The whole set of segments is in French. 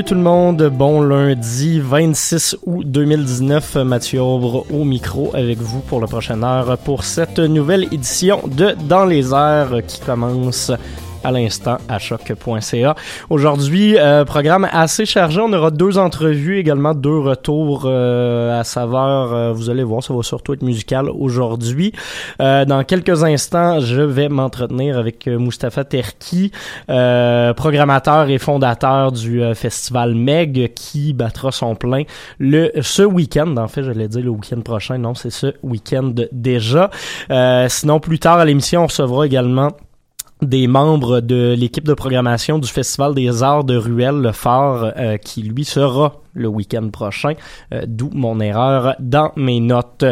Salut tout le monde, bon lundi 26 août 2019, Mathieu Aubre au micro avec vous pour la prochaine heure pour cette nouvelle édition de Dans les airs qui commence à l'instant à choc.ca. Aujourd'hui, euh, programme assez chargé. On aura deux entrevues, également deux retours euh, à saveur. Euh, vous allez voir, ça va surtout être musical aujourd'hui. Euh, dans quelques instants, je vais m'entretenir avec Mustapha Terki, programmateur et fondateur du festival Meg, qui battra son plein le ce week-end. En fait, je l'ai dit le week-end prochain. Non, c'est ce week-end déjà. sinon, plus tard à l'émission, on recevra également des membres de l'équipe de programmation du Festival des Arts de Ruelle, le phare, euh, qui lui sera le week-end prochain, euh, d'où mon erreur dans mes notes.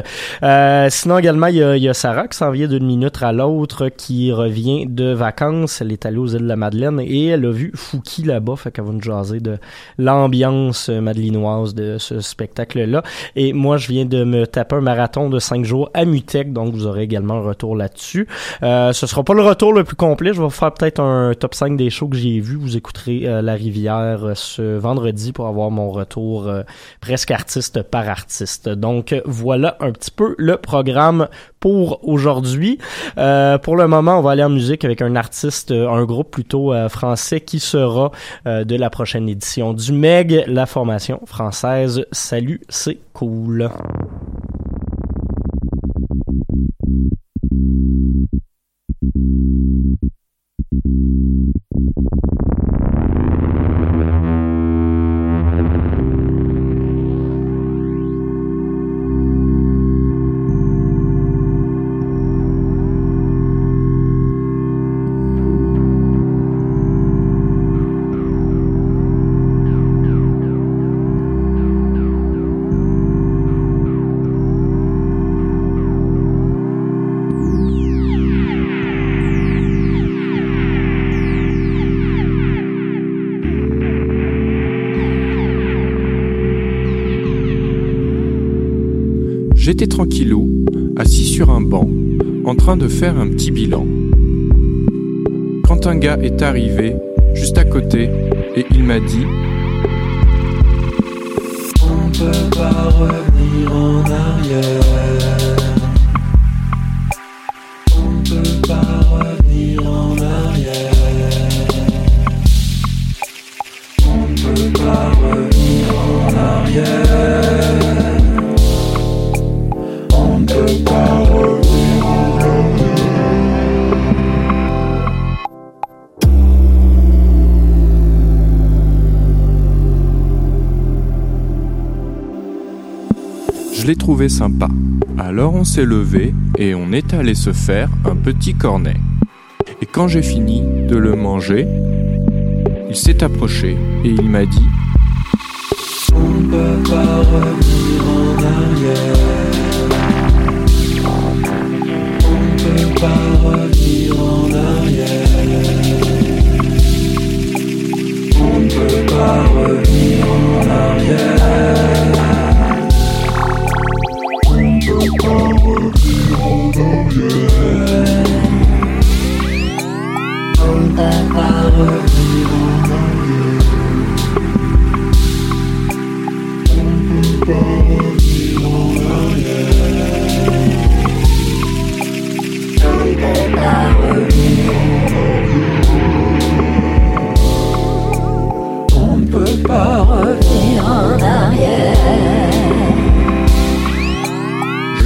Euh, sinon également, il y a, y a Sarah qui s'en vient d'une minute à l'autre, qui revient de vacances. Elle est allée aux îles de la Madeleine et elle a vu Fouki là-bas, fait qu'elle va nous jaser de l'ambiance madelinoise de ce spectacle-là. Et moi, je viens de me taper un marathon de cinq jours à Mutec, donc vous aurez également un retour là-dessus. Euh, ce sera pas le retour le plus complet, je vais vous faire peut-être un top 5 des shows que j'ai vus. Vous écouterez euh, La Rivière ce vendredi pour avoir mon retour euh, presque artiste par artiste. Donc voilà un petit peu le programme pour aujourd'hui. Euh, pour le moment, on va aller en musique avec un artiste, euh, un groupe plutôt français qui sera de la prochaine édition du Meg, la formation française. Salut, c'est cool. faire un petit bilan. Quand un gars est arrivé, juste à côté, et il m'a dit On peut pas revenir en arrière. l'ai trouvé sympa. Alors on s'est levé et on est allé se faire un petit cornet. Et quand j'ai fini de le manger, il s'est approché et il m'a dit On ne peut pas revenir en arrière. On ne peut pas revenir en arrière. On peut pas revenir en arrière. On ne peut pas revenir en arrière.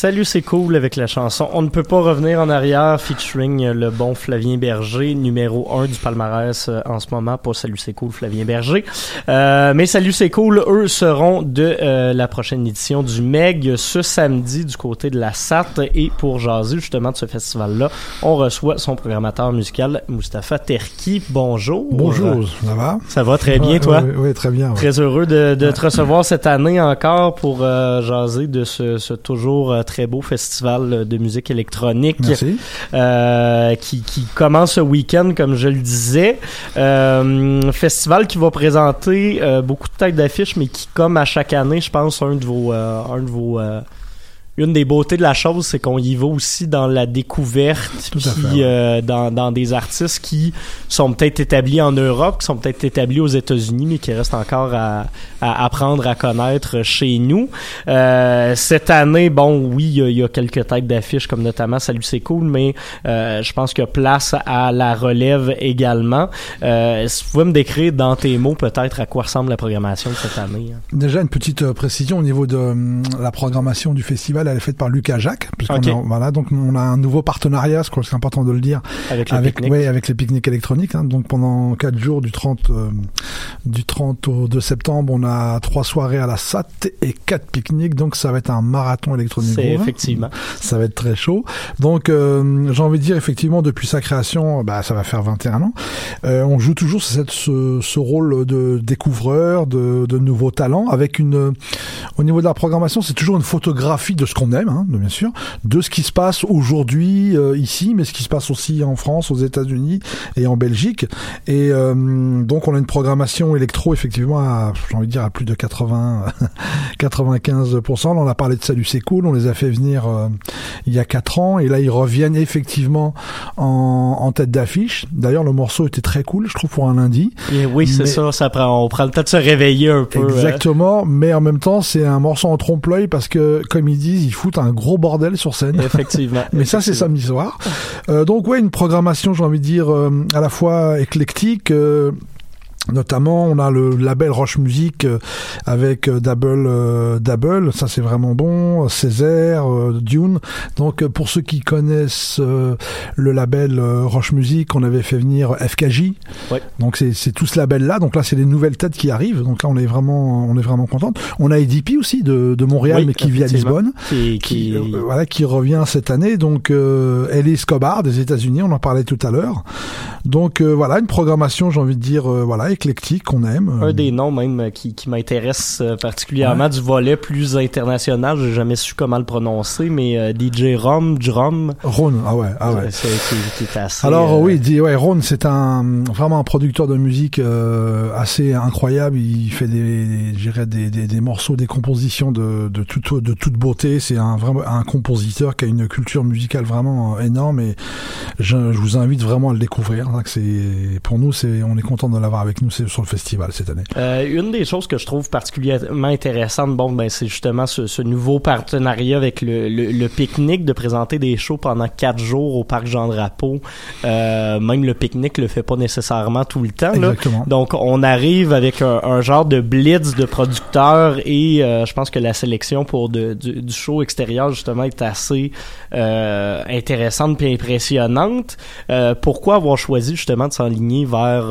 Salut, c'est cool avec la chanson On ne peut pas revenir en arrière featuring le bon Flavien Berger, numéro 1 du palmarès euh, en ce moment. Pas Salut, c'est cool Flavien Berger. Euh, mais Salut, c'est cool, eux seront de euh, la prochaine édition du MEG ce samedi du côté de la SAT. Et pour jaser justement de ce festival-là, on reçoit son programmateur musical, Mustapha Terki. Bonjour. Bonjour, ça va? Ça va très bien, toi? Oui, oui, très bien. ouais. Très heureux de, de te recevoir cette année encore pour euh, jaser de ce, ce toujours euh, très beau festival de musique électronique Merci. euh, qui, qui commence ce week-end, comme je le disais. Euh, festival qui va présenter euh, beaucoup de têtes d'affiches, mais qui, comme à chaque année, je pense, un de vos, euh, un de vos euh, une des beautés de la chose, c'est qu'on y va aussi dans la découverte, Tout puis euh, dans, dans des artistes qui sont peut-être établis en Europe, qui sont peut-être établis aux États-Unis, mais qui restent encore à, à apprendre à connaître chez nous. Euh, cette année, bon, oui, il y a- il y, a quelques têtes d'affiches, comme notamment Salut c'est cool, mais euh, je pense qu'il y a place à la relève également. Si vous pouvez me décrire dans tes mots peut-être à quoi ressemble la programmation de cette année. hein? Déjà une petite précision au niveau de hum, la programmation du festival, elle est faite par Lucas Jacques. puisqu'on Ok. a- voilà, donc on a un nouveau partenariat, c'est important de le dire, Avec le avec, pique-nique. ouais, avec les pique-niques électroniques. hein. donc pendant quatre jours, du 30, euh, du 30 au 2 septembre, on a trois soirées à la SAT et quatre pique-niques. Donc ça va être un marathon électronique. C'est effectivement. Ça va être très chaud. Donc, euh, j'ai envie de dire, effectivement, depuis sa création, bah, ça va faire 21 ans, euh, on joue toujours cette, ce, ce rôle de découvreur, de, de nouveaux talents, avec une... Au niveau de la programmation, c'est toujours une photographie de ce qu'on aime, hein, bien sûr, de ce qui se passe aujourd'hui euh, ici, mais ce qui se passe aussi en France, aux États-Unis et en Belgique. Et euh, donc, on a une programmation électro, effectivement, à, j'ai envie de dire, à plus de 80, 95%. Là, on a parlé de Salut c'est cool, on les a fait venir euh, il y a quatre ans et là ils reviennent effectivement en, en tête d'affiche. D'ailleurs, le morceau était très cool, je trouve pour un lundi. Et oui, c'est ça, ça prend on prend le temps de se réveiller un peu. Exactement, mais en même temps, c'est un morceau en trompe-l'œil parce que comme ils disent, ils foutent un gros bordel sur scène. Effectivement. mais ça c'est samedi soir. Euh, donc ouais, une programmation, j'ai envie de dire euh, à la fois éclectique euh, Notamment, on a le label Roche Music euh, avec euh, Double euh, Double, ça c'est vraiment bon, Césaire, Dune. Donc pour ceux qui connaissent le label Roche Music, on avait fait venir FKJ. Ouais. Donc c'est tout ce label là. Donc là c'est les nouvelles têtes qui arrivent. Donc là on est vraiment on est vraiment content. On a EDP aussi de, de Montréal mais qui vit à Lisbonne, qui, qui... voilà qui revient cette année. Donc euh, Ellie Escobar des États-Unis, on en parlait tout à l'heure. Donc voilà une programmation, j'ai envie de dire voilà éclectique qu'on aime. Un des noms même qui, qui m'intéresse particulièrement ouais. du volet plus international, j'ai jamais su comment le prononcer, mais euh, DJ Rom, Drum. Ron, ah ouais, ah ouais. C'est, qui, qui est assez, Alors euh... oui, dit, ouais, Ron, c'est un vraiment un producteur de musique euh, assez incroyable. Il fait des, des, des, des, des morceaux, des compositions de, de toute de toute beauté. C'est un vraiment un compositeur qui a une culture musicale vraiment énorme et je, je vous invite vraiment à le découvrir. C'est pour nous, c'est on est content de l'avoir avec nous sur le festival cette année. Euh, une des choses que je trouve particulièrement intéressante, bon, ben, c'est justement ce, ce, nouveau partenariat avec le, le, le pique-nique de présenter des shows pendant quatre jours au parc Jean Drapeau. Euh, même le pique-nique le fait pas nécessairement tout le temps. Là. Exactement. Donc, on arrive avec un, un, genre de blitz de producteurs et euh, je pense que la sélection pour de, du, du, show extérieur justement est assez euh, intéressante et impressionnante. Euh, pourquoi avoir choisi justement de s'enligner vers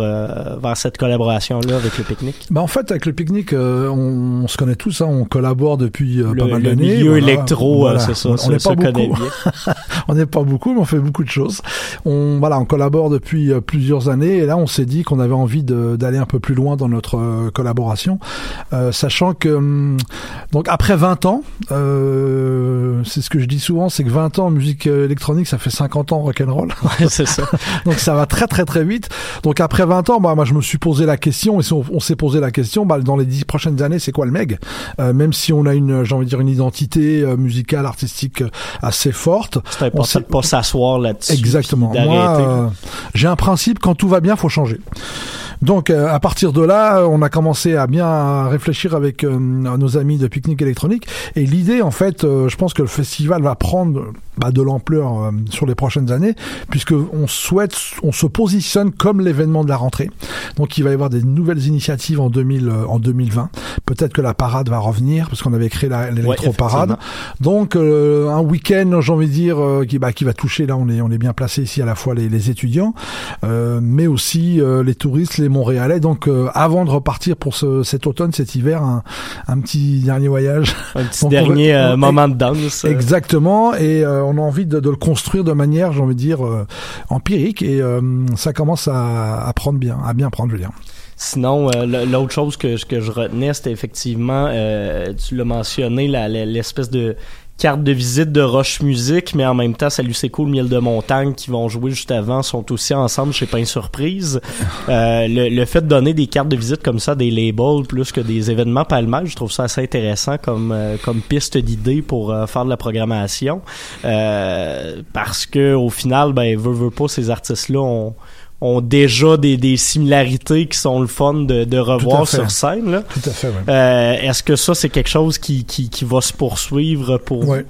vers cette collaboration-là avec le pique-nique? Ben en fait, avec le pique-nique, euh, on, on, se connaît tous, hein, on collabore depuis euh, le, pas mal d'années. Le milieu voilà. électro, voilà. c'est ça. On n'est pas beaucoup. on n'est pas beaucoup, mais on fait beaucoup de choses. On voilà, on collabore depuis euh, plusieurs années, et là, on s'est dit qu'on avait envie d'aller un peu plus loin dans notre euh, collaboration, sachant que hum, donc après 20 ans, c'est ce que je dis souvent, c'est que 20 ans musique électronique, ça fait 50 ans rock'n'roll. Ouais, c'est ça. donc ça va très très très vite. Donc après 20 ans, bah, moi je me suis posé la question, et si on, on s'est posé la question, bah, dans les dix prochaines années, c'est quoi le Meg? Euh, Même si on a une, j'ai envie de dire, une identité euh, musicale, artistique euh, assez forte. C'est important de pas s'asseoir là-dessus. Exactement. Moi, euh, j'ai un principe, quand tout va bien, faut changer. Donc euh, à partir de là, on a commencé à bien réfléchir avec euh, nos amis de Pique-Nique électronique et l'idée en fait, euh, je pense que le festival va prendre bah, de l'ampleur euh, sur les prochaines années puisque on souhaite, on se positionne comme l'événement de la rentrée. Donc il va y avoir des nouvelles initiatives en 2000, en 2020. Peut-être que la parade va revenir parce qu'on avait créé l'électro-parade. Ouais, Donc un week-end, j'ai envie de dire, qui, bah, qui va toucher là, on est on est bien placé ici à la fois les, les étudiants, mais aussi les touristes, les Montréalais. Donc, euh, avant de repartir pour ce, cet automne, cet hiver, un, un petit dernier voyage. Un petit Donc, dernier va, euh, moment de danse. Exactement. Et euh, on a envie de, de, le construire de manière, j'ai envie de dire, empirique. Et ça commence à, à, prendre bien, à bien prendre, je veux dire. Sinon, euh, l'autre chose que, que je retenais, c'était effectivement, euh, tu l'as mentionné, l'espèce de carte de visite de Roche Musique, mais en même temps, Salut c'est cool, Miel de Montagne qui vont jouer juste avant sont aussi ensemble chez Pain Surprise. Euh, le, le, fait de donner des cartes de visite comme ça, des labels plus que des événements palmages, je trouve ça assez intéressant comme euh, comme piste d'idée pour euh, faire de la programmation, euh, parce que au final, ben veut veut pas ces artistes là ont ont déjà des, des similarités qui sont le fun de, de revoir sur scène. Là. Tout à fait, ouais. euh, Est-ce que ça, c'est quelque chose qui, qui, qui va se poursuivre pour ouais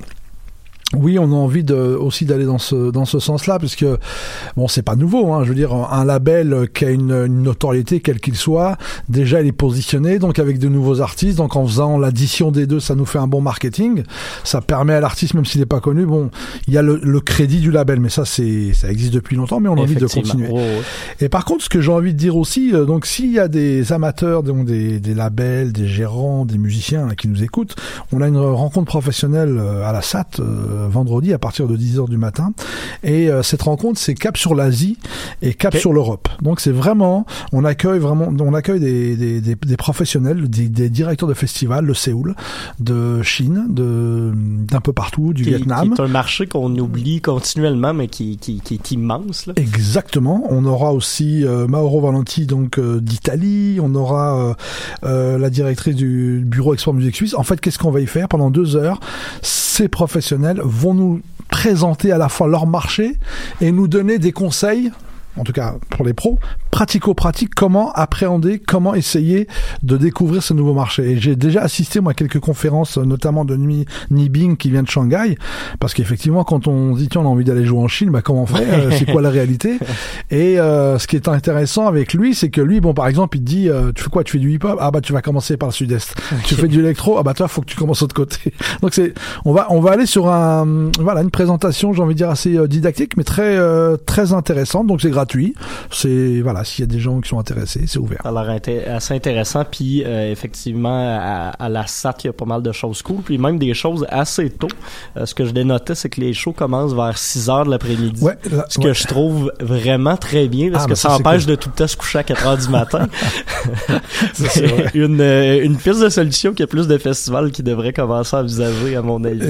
oui, on a envie de, aussi d'aller dans ce dans ce sens-là, puisque bon, c'est pas nouveau. Hein, je veux dire, un label qui a une, une notoriété quel qu'il soit, déjà il est positionné, donc avec de nouveaux artistes. Donc en faisant l'addition des deux, ça nous fait un bon marketing. Ça permet à l'artiste, même s'il n'est pas connu, bon, il y a le, le, crédit du label, mais ça c'est ça existe depuis longtemps, mais on a envie de continuer. Oh, ouais. Et par contre, ce que j'ai envie de dire aussi, euh, donc s'il y a des amateurs, donc des, des labels, des gérants, des musiciens là, qui nous écoutent, on a une rencontre professionnelle euh, à la SAT. Euh, vendredi à partir de 10h du matin. Et cette rencontre, c'est cap sur l'Asie et cap sur l'Europe. Donc c'est vraiment, on accueille vraiment, on accueille des, des, des, des professionnels, des, des, directeurs de festivals de Séoul, de Chine, de d'un peu partout, du Vietnam. C'est un marché qu'on oublie continuellement, mais qui, qui, qui est immense. Là. Exactement. On aura aussi Mauro Valenti donc d'Italie. On aura la directrice du bureau Export Musique Suisse. En fait, qu'est-ce qu'on va y faire? Pendant deux heures Ces professionnels vont nous présenter à la fois leur marché et nous donner des conseils en tout cas pour les pros, pratico-pratique, comment appréhender, comment essayer de découvrir ce nouveau marché. Et j'ai déjà assisté moi à quelques conférences, notamment de Nibing qui vient de Shanghai, parce qu'effectivement quand on dit tiens on a envie d'aller jouer en Chine, bah comment on fait, euh, c'est quoi la réalité? Et euh, ce qui est intéressant avec lui, c'est que lui, bon par exemple, il te dit euh, tu fais quoi, tu fais du hip-hop, ah bah tu vas commencer par le sud-est. Tu fais du électro, ah bah toi faut que tu commences de l'autre côté. Donc c'est, on va on va aller sur un voilà une présentation, j'ai envie de dire assez didactique, mais très très intéressante. Donc c'est gratuit. C'est voilà s'il y a des gens qui sont intéressés, c'est ouvert. Ça a l'air assez intéressant. Puis euh, effectivement, à, la SAT, il y a pas mal de choses cool. Puis même des choses assez tôt. Euh, ce que je dénotais, c'est que les shows commencent vers 6 heures de l'après-midi. Ouais, ce que je trouve vraiment très bien parce ah, que ça, empêche de tout le temps se coucher à 4 heures du matin. c'est une, euh, une piste de solution qu'il y a plus de festivals qui devraient commencer à envisager, à mon avis.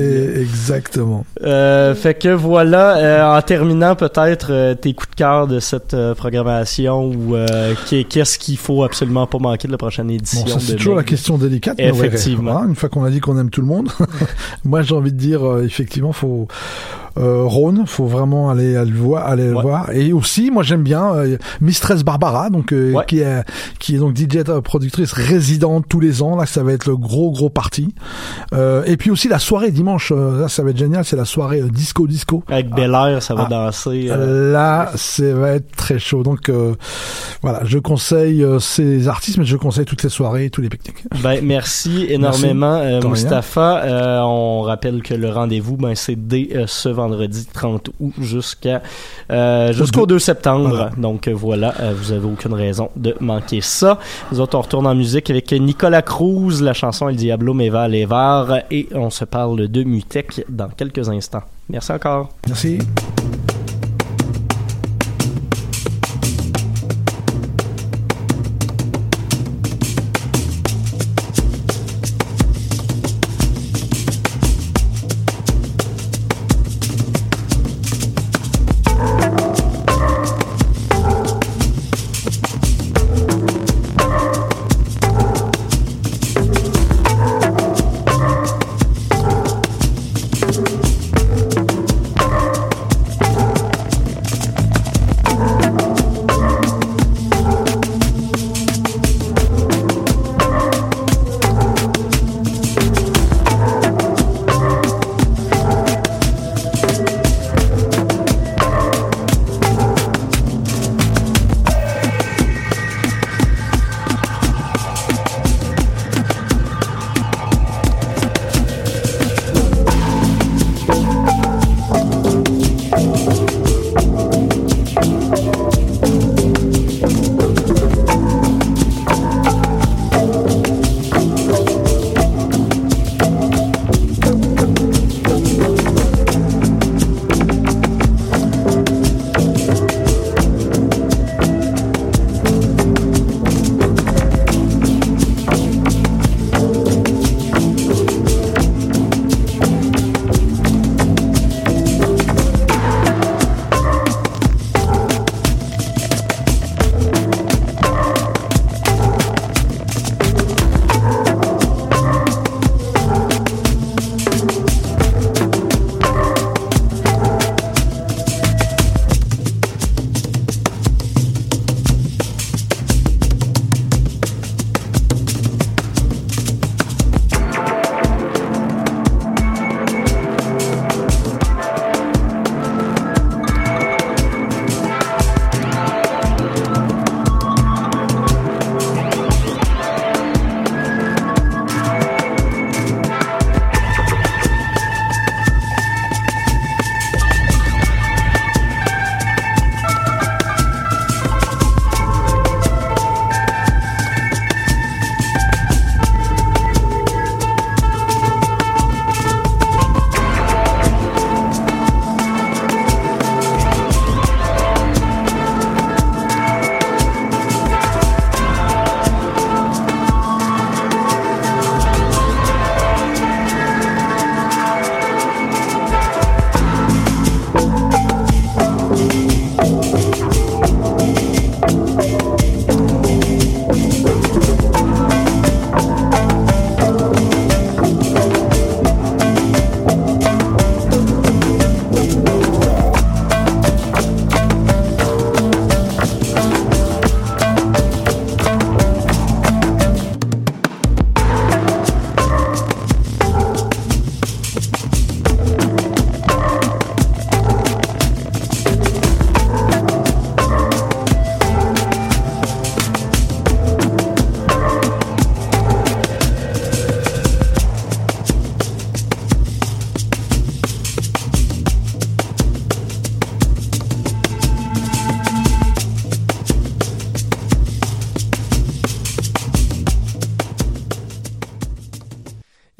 exactement. fait que voilà, en terminant peut-être tes coups de cœur de cette programmation ou euh, qu'est-ce qu'il faut absolument pas manquer de la prochaine édition. Bon, c'est toujours la question délicate. Effectivement. une fois qu'on a dit qu'on aime tout le monde, moi j'ai envie de dire euh, effectivement faut euh, Rhône, faut vraiment aller, aller le voir, aller le voir. Et aussi, moi j'aime bien euh, Mistress Barbara, donc euh, qui est qui est donc DJ productrice résidente tous les ans. Là, ça va être le gros gros parti. Et puis aussi la soirée dimanche, là ça va être génial, c'est la soirée disco disco. Avec Bel Air, ça va ah. danser. Là, ça va être très chaud. Donc voilà, je conseille ces artistes, mais je conseille toutes les soirées, tous les pique-niques. Ben merci énormément, Mustapha. on rappelle que le rendez-vous, ben c'est dès ce vendredi vendredi 30 août jusqu'à euh, jusqu'au 2 septembre. Donc euh, voilà, euh, vous avez aucune raison de manquer ça. Nous autres, on retourne en musique avec Nicolas Cruz, la chanson El Diablo me va levar et on se parle de Mutech dans quelques instants. Merci encore. Merci.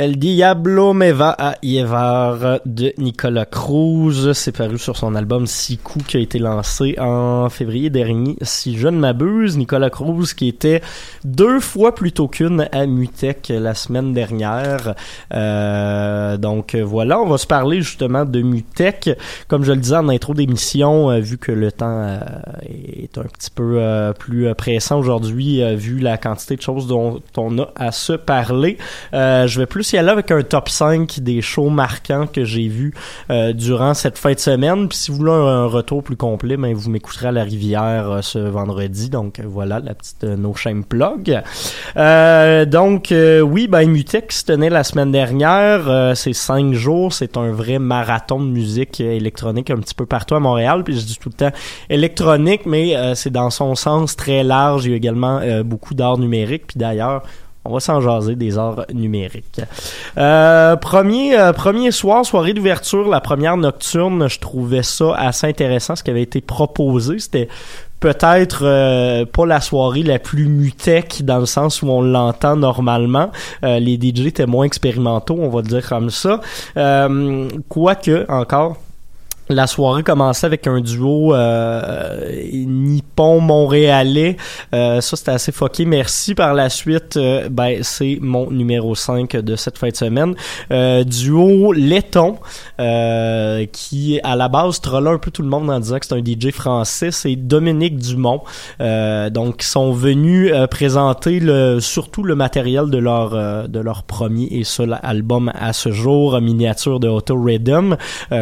El Diablo me va a llevar de Nicolas Cruz. C'est paru sur son album Siku qui a été lancé en février dernier. Si je ne m'abuse, Nicolas Cruz qui était deux fois plutôt qu'une à Mutech la semaine dernière. Euh, donc voilà, on va se parler justement de Mutech. Comme je le disais en intro d'émission, euh, vu que le temps euh, est un petit peu euh, plus pressant aujourd'hui, vu la quantité de choses dont on a à se parler, je vais plus y aller avec un top 5 des shows marquants que j'ai vus durant cette fin de semaine. Puis si vous voulez un, retour plus complet, ben, vous m'écouterez à la rivière euh, ce vendredi. Donc voilà la petite euh, no shame plug. donc oui, ben Mutex tenait la semaine dernière. c'est cinq jours. C'est un vrai marathon de musique électronique un petit peu partout à Montréal. Puis je dis tout le temps électronique, mais c'est dans son sens très large. Il y a également beaucoup d'art numérique. Puis d'ailleurs, on va s'en jaser des arts numériques. Euh, premier, euh, premier soir, soirée d'ouverture, la première nocturne, je trouvais ça assez intéressant, ce qui avait été proposé. C'était peut-être euh, pas la soirée la plus mutec dans le sens où on l'entend normalement. les DJ étaient moins expérimentaux, on va dire comme ça. Quoique, encore, la soirée commençait avec un duo euh, nippon-montréalais. Euh, ça, c'était assez foqué. Merci. Par la suite, euh, ben, c'est mon numéro 5 de cette fin de semaine. Euh, duo Letton, qui, à la base, trollait un peu tout le monde en disant que c'est un DJ français. C'est Dominique Dumont. donc, ils sont venus présenter le, surtout le matériel de leur, de leur premier et seul album à ce jour, miniature de Auto Rhythm.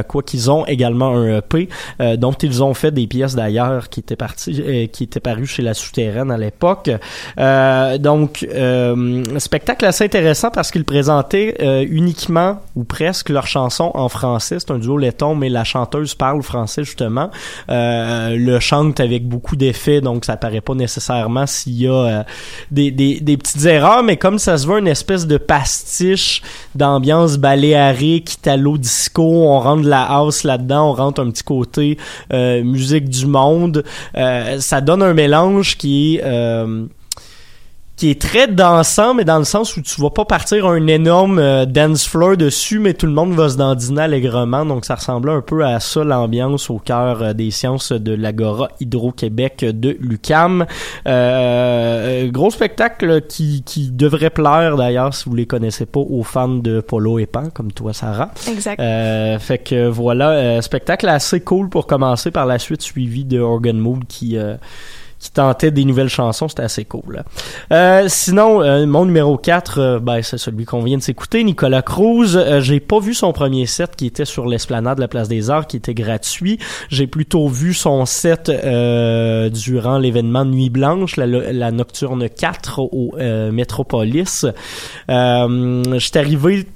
quoi qu'ils ont également un EP euh, dont ils ont fait des pièces d'ailleurs qui étaient parties euh, qui étaient parues chez la souterraine à l'époque. Euh, donc spectacle assez intéressant parce qu'ils présentaient uniquement ou presque leurs chansons en français. C'est un duo laiton mais la chanteuse parle français justement. Le chante avec beaucoup d'effets donc ça paraît pas nécessairement s'il y a des, des, petites erreurs mais comme ça se veut une espèce de pastiche d'ambiance baléarique italo disco on rentre de la house là-dedans on rentre un petit côté euh, musique du monde. Euh, ça donne un mélange qui est euh, qui est très dansant, mais dans le sens où tu vas pas partir un énorme euh, dance floor dessus, mais tout le monde va se dandiner allègrement. Donc ça ressemblait un peu à ça l'ambiance au cœur euh, des sciences de l'Agora Hydro-Québec de Lucam. Euh, gros spectacle qui, qui devrait plaire d'ailleurs si vous les connaissez pas aux fans de Polo et Pan comme toi Sarah. Exact. fait que voilà, spectacle assez cool pour commencer par la suite suivi de Organ Mood qui qui tentait des nouvelles chansons, c'était assez cool. Euh, sinon, euh, mon numéro 4, euh, ben, c'est celui qu'on vient de s'écouter, Nicolas Cruz. j'ai pas vu son premier set qui était sur l'esplanade de la Place des Arts, qui était gratuit. J'ai plutôt vu son set durant l'événement Nuit Blanche, la, Nocturne 4 au Metropolis. J'étais arrivé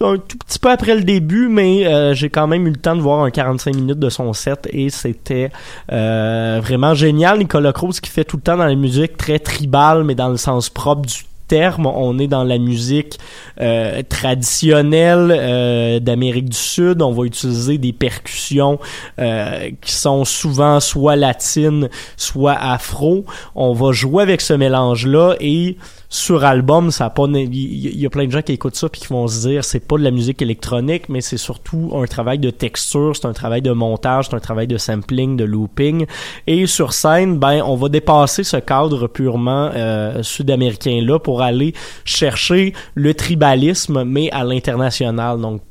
un tout petit peu après le début, mais euh, j'ai quand même eu le temps de voir un 45 minutes de son set et c'était euh, vraiment génial. Nicolas Cruz qui fait tout le temps dans la musique très tribale, mais dans le sens propre du terme. On est dans la musique euh, traditionnelle d'Amérique du Sud. On va utiliser des percussions qui sont souvent soit latines, soit afro. On va jouer avec ce mélange-là et sur album, ça a pas il y, a plein de gens qui écoutent ça puis qui vont se dire c'est pas de la musique électronique, mais c'est surtout un travail de texture, c'est un travail de montage, c'est un travail de sampling, de looping. Et sur scène, ben on va dépasser ce cadre purement euh, sud-américain là pour aller chercher le tribalisme, mais à l'international. Donc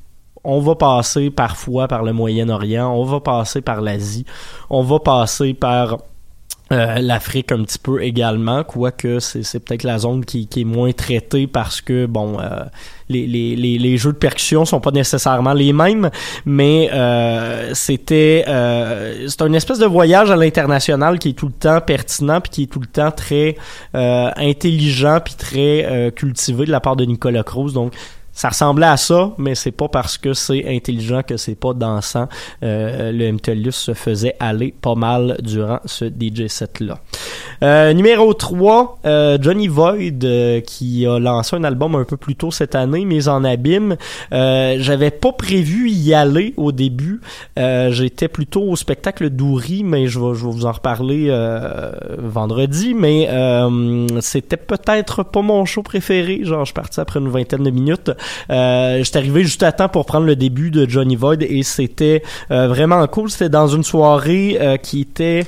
on va passer parfois par le Moyen-Orient, on va passer par l'Asie, on va passer par euh, L'Afrique un petit peu également, quoique c'est peut-être la zone qui, qui, est moins traitée parce que bon euh, les, les, les, jeux de percussion sont pas nécessairement les mêmes, mais euh, c'était c'est une espèce de voyage à l'international qui est tout le temps pertinent puis qui est tout le temps très intelligent puis très cultivé de la part de Nicolas Cruz. Donc ça ressemblait à ça, mais c'est pas parce que c'est intelligent que c'est pas dansant. Euh, le MTLUS se faisait aller pas mal durant ce DJ set là. Euh, numéro 3, euh, Johnny Void euh, qui a lancé un album un peu plus tôt cette année, Mise en abîme. J'avais pas prévu y aller au début. J'étais plutôt au spectacle d'Ouri, mais je vais, je vais vous en reparler vendredi. Mais c'était peut-être pas mon show préféré. Genre, je suis parti après une vingtaine de minutes. Euh, J'étais arrivé juste à temps pour prendre le début de Johnny Void et c'était euh, vraiment cool. C'était dans une soirée euh, qui était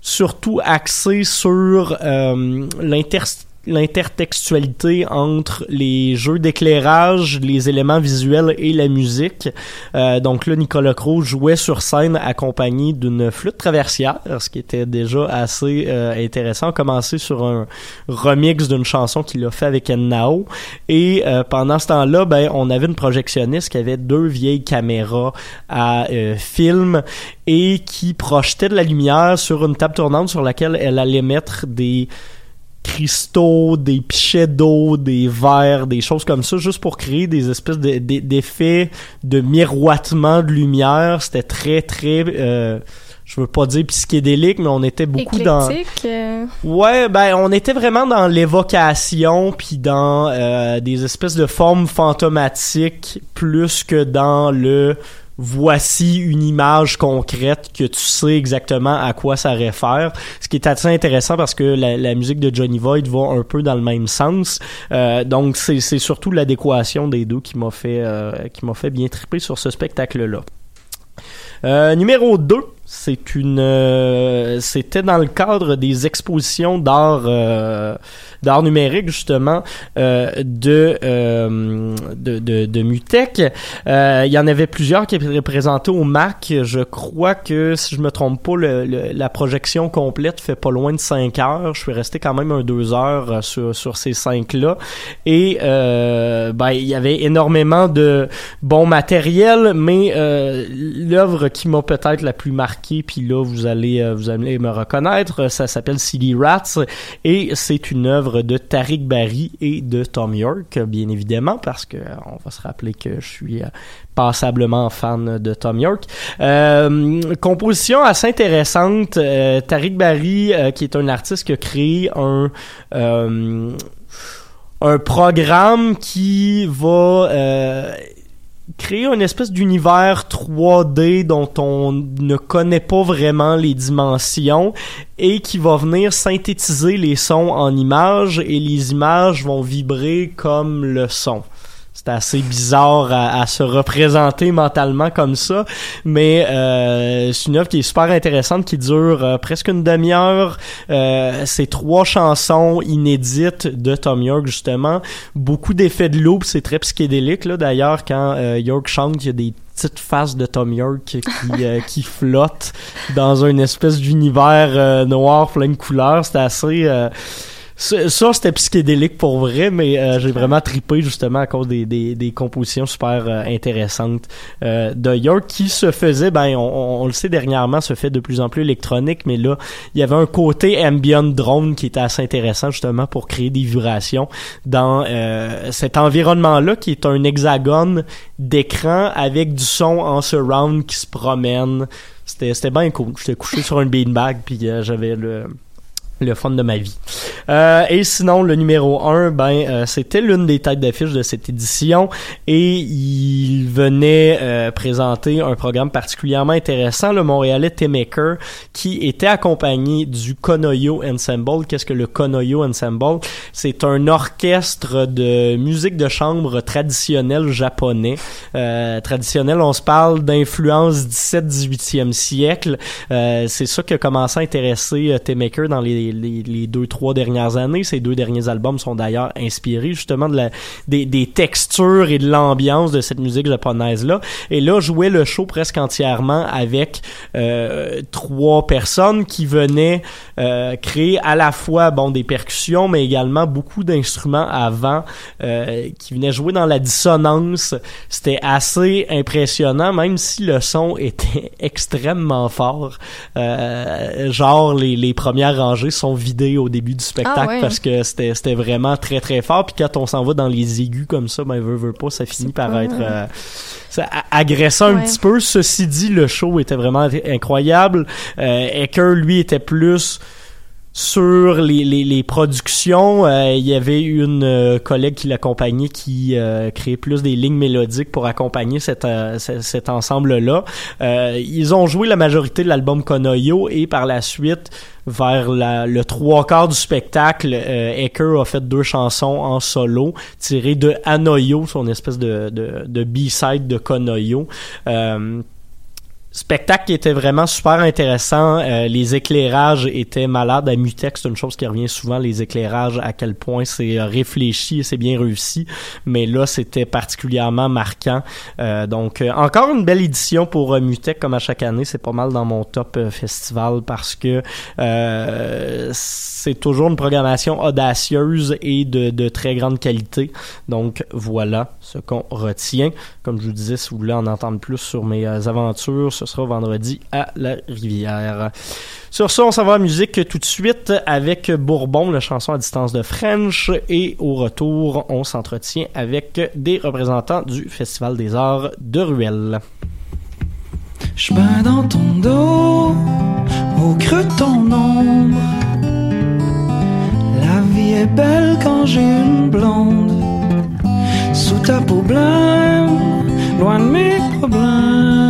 surtout axée sur euh, l'inter l'intertextualité entre les jeux d'éclairage, les éléments visuels et la musique. Euh, donc là, Nicolas Crowe jouait sur scène accompagné d'une flûte traversière, ce qui était déjà assez euh, intéressant. On commençait sur un remix d'une chanson qu'il a fait avec Nao. Et euh, pendant ce temps-là, ben, on avait une projectionniste qui avait deux vieilles caméras à euh, film et qui projetait de la lumière sur une table tournante sur laquelle elle allait mettre des cristaux, des pichets d'eau, des verres, des choses comme ça, juste pour créer des espèces de- de- d'effets de miroitement de lumière. C'était très, très... euh, je veux pas dire psychédélique, mais on était beaucoup dans... Éclectique, euh, Ouais, ben on était vraiment dans l'évocation puis dans euh, des espèces de formes fantomatiques plus que dans le voici une image concrète que tu sais exactement à quoi ça réfère. Ce qui est assez intéressant parce que la, musique de Johnny Void va un peu dans le même sens. Euh, donc c'est c'est surtout l'adéquation des deux qui m'a fait euh, qui m'a fait bien triper sur ce spectacle là. Euh, numéro 2, c'est une euh, c'était dans le cadre des expositions d'art euh, d'art numérique justement euh, de, euh, de de de Mutec. Euh, il y en avait plusieurs qui étaient représentés au MAC. Je crois que si je me trompe pas, le, le- la projection complète fait pas loin de 5 heures. Je suis resté quand même un 2 heures euh, sur sur ces 5 là et euh, ben il y avait énormément de bon matériel, mais euh, l'œuvre qui m'a peut-être la plus marquée, puis là vous allez vous allez me reconnaître, ça s'appelle Silly Rats et c'est une œuvre de Tariq Barry et de Tom York, bien évidemment, parce que euh, on va se rappeler que je suis euh, passablement fan de Tom York. Euh, composition assez intéressante. Tariq Barry, qui est un artiste qui a créé un un programme qui va créer une espèce d'univers 3D dont on ne connaît pas vraiment les dimensions et qui va venir synthétiser les sons en images et les images vont vibrer comme le son. C'est assez bizarre à, à se représenter mentalement comme ça, mais euh, c'est une œuvre qui est super intéressante, qui dure euh, presque une demi-heure. Euh, c'est trois chansons inédites de Tom York justement, beaucoup d'effets de loop, c'est très psychédélique là. D'ailleurs, quand euh, York chante, il y a des petites faces de Tom York qui, euh, qui flottent dans une espèce d'univers euh, noir plein de couleurs. C'était assez euh, ça, c'était psychédélique pour vrai, mais euh, j'ai vraiment tripé justement à cause des, des, des compositions super euh, intéressantes euh, de York qui se faisait, ben on, on- le sait dernièrement, se fait de plus en plus électronique, mais là il y avait un côté ambient drone qui était assez intéressant justement pour créer des vibrations dans euh, cet environnement-là qui est un hexagone d'écran avec du son en surround qui se promène. C'était bien cool. J'étais couché sur un beanbag puis euh, j'avais le le fun de ma vie. Euh, et sinon, le numéro 1, ben, euh, c'était l'une des têtes d'affiche de cette édition et il venait euh, présenter un programme particulièrement intéressant, le Montréalais T-Maker, qui était accompagné du Konoyo Ensemble. Qu'est-ce que le Konoyo Ensemble? C'est un orchestre de musique de chambre traditionnel japonais. Euh, traditionnel, on se parle d'influence 17-18e siècle. Euh, c'est ça qui a commencé à intéresser euh, T-Maker dans les, les, deux, trois dernières années. Ces deux derniers albums sont d'ailleurs inspirés justement de la, des, des textures et de l'ambiance de cette musique japonaise-là. Et là, jouait le show presque entièrement avec euh, trois personnes qui venaient euh, créer à la fois bon des percussions, mais également beaucoup d'instruments avant euh, qui venaient jouer dans la dissonance. C'était assez impressionnant, même si le son était extrêmement fort. Euh, genre les, les premières rangées sont vidées au début du spectacle Ah ouais. parce que c'était c'était vraiment très très fort. Puis quand on s'en va dans les aigus comme ça, ben veut veut pas, ça finit par être euh, ça, agressant un petit peu. Ceci dit, le show était vraiment incroyable. Euh, Ecker, lui, était plus sur les, les, les productions, euh, il y avait une euh, collègue qui l'accompagnait qui euh, créait plus des lignes mélodiques pour accompagner cet, cet ensemble-là. ils ont joué la majorité de l'album Konoyo et par la suite, vers le trois quarts du spectacle, Ecker a fait deux chansons en solo tirées de Anoyo, son espèce de, de, de B-side de Konoyo spectacle qui était vraiment super intéressant. Euh, les éclairages étaient malades à Mutex. C'est une chose qui revient souvent, les éclairages, à quel point c'est euh, réfléchi et c'est bien réussi. Mais là, c'était particulièrement marquant. Euh, donc, encore une belle édition pour Mutex, comme à chaque année. C'est pas mal dans mon top festival parce que c'est toujours une programmation audacieuse et de, de très grande qualité. Donc, voilà ce qu'on retient. Comme je vous disais, si vous voulez en entendre plus sur mes aventures, ce sera vendredi à la Rivière. Sur ce, on s'en va à musique tout de suite avec Bourbon, la chanson à distance de French. Et au retour, on s'entretient avec des représentants du Festival des Arts de Ruelle. Je dans ton dos, au creux de ton ombre. La vie est belle quand j'ai une blonde. Sous ta peau blême, loin de mes problèmes.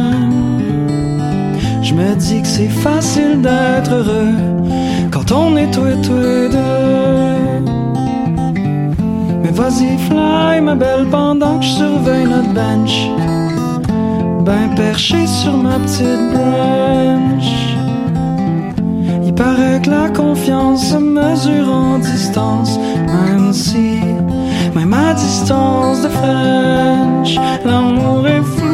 Je me dis que c'est facile d'être heureux quand on est toi et toi deux. Mais vas-y, fly, ma belle, pendant que je surveille notre bench. Ben perché sur ma petite branche. Il paraît que la confiance se mesure en distance, même si, même à distance de French, l'amour est flou.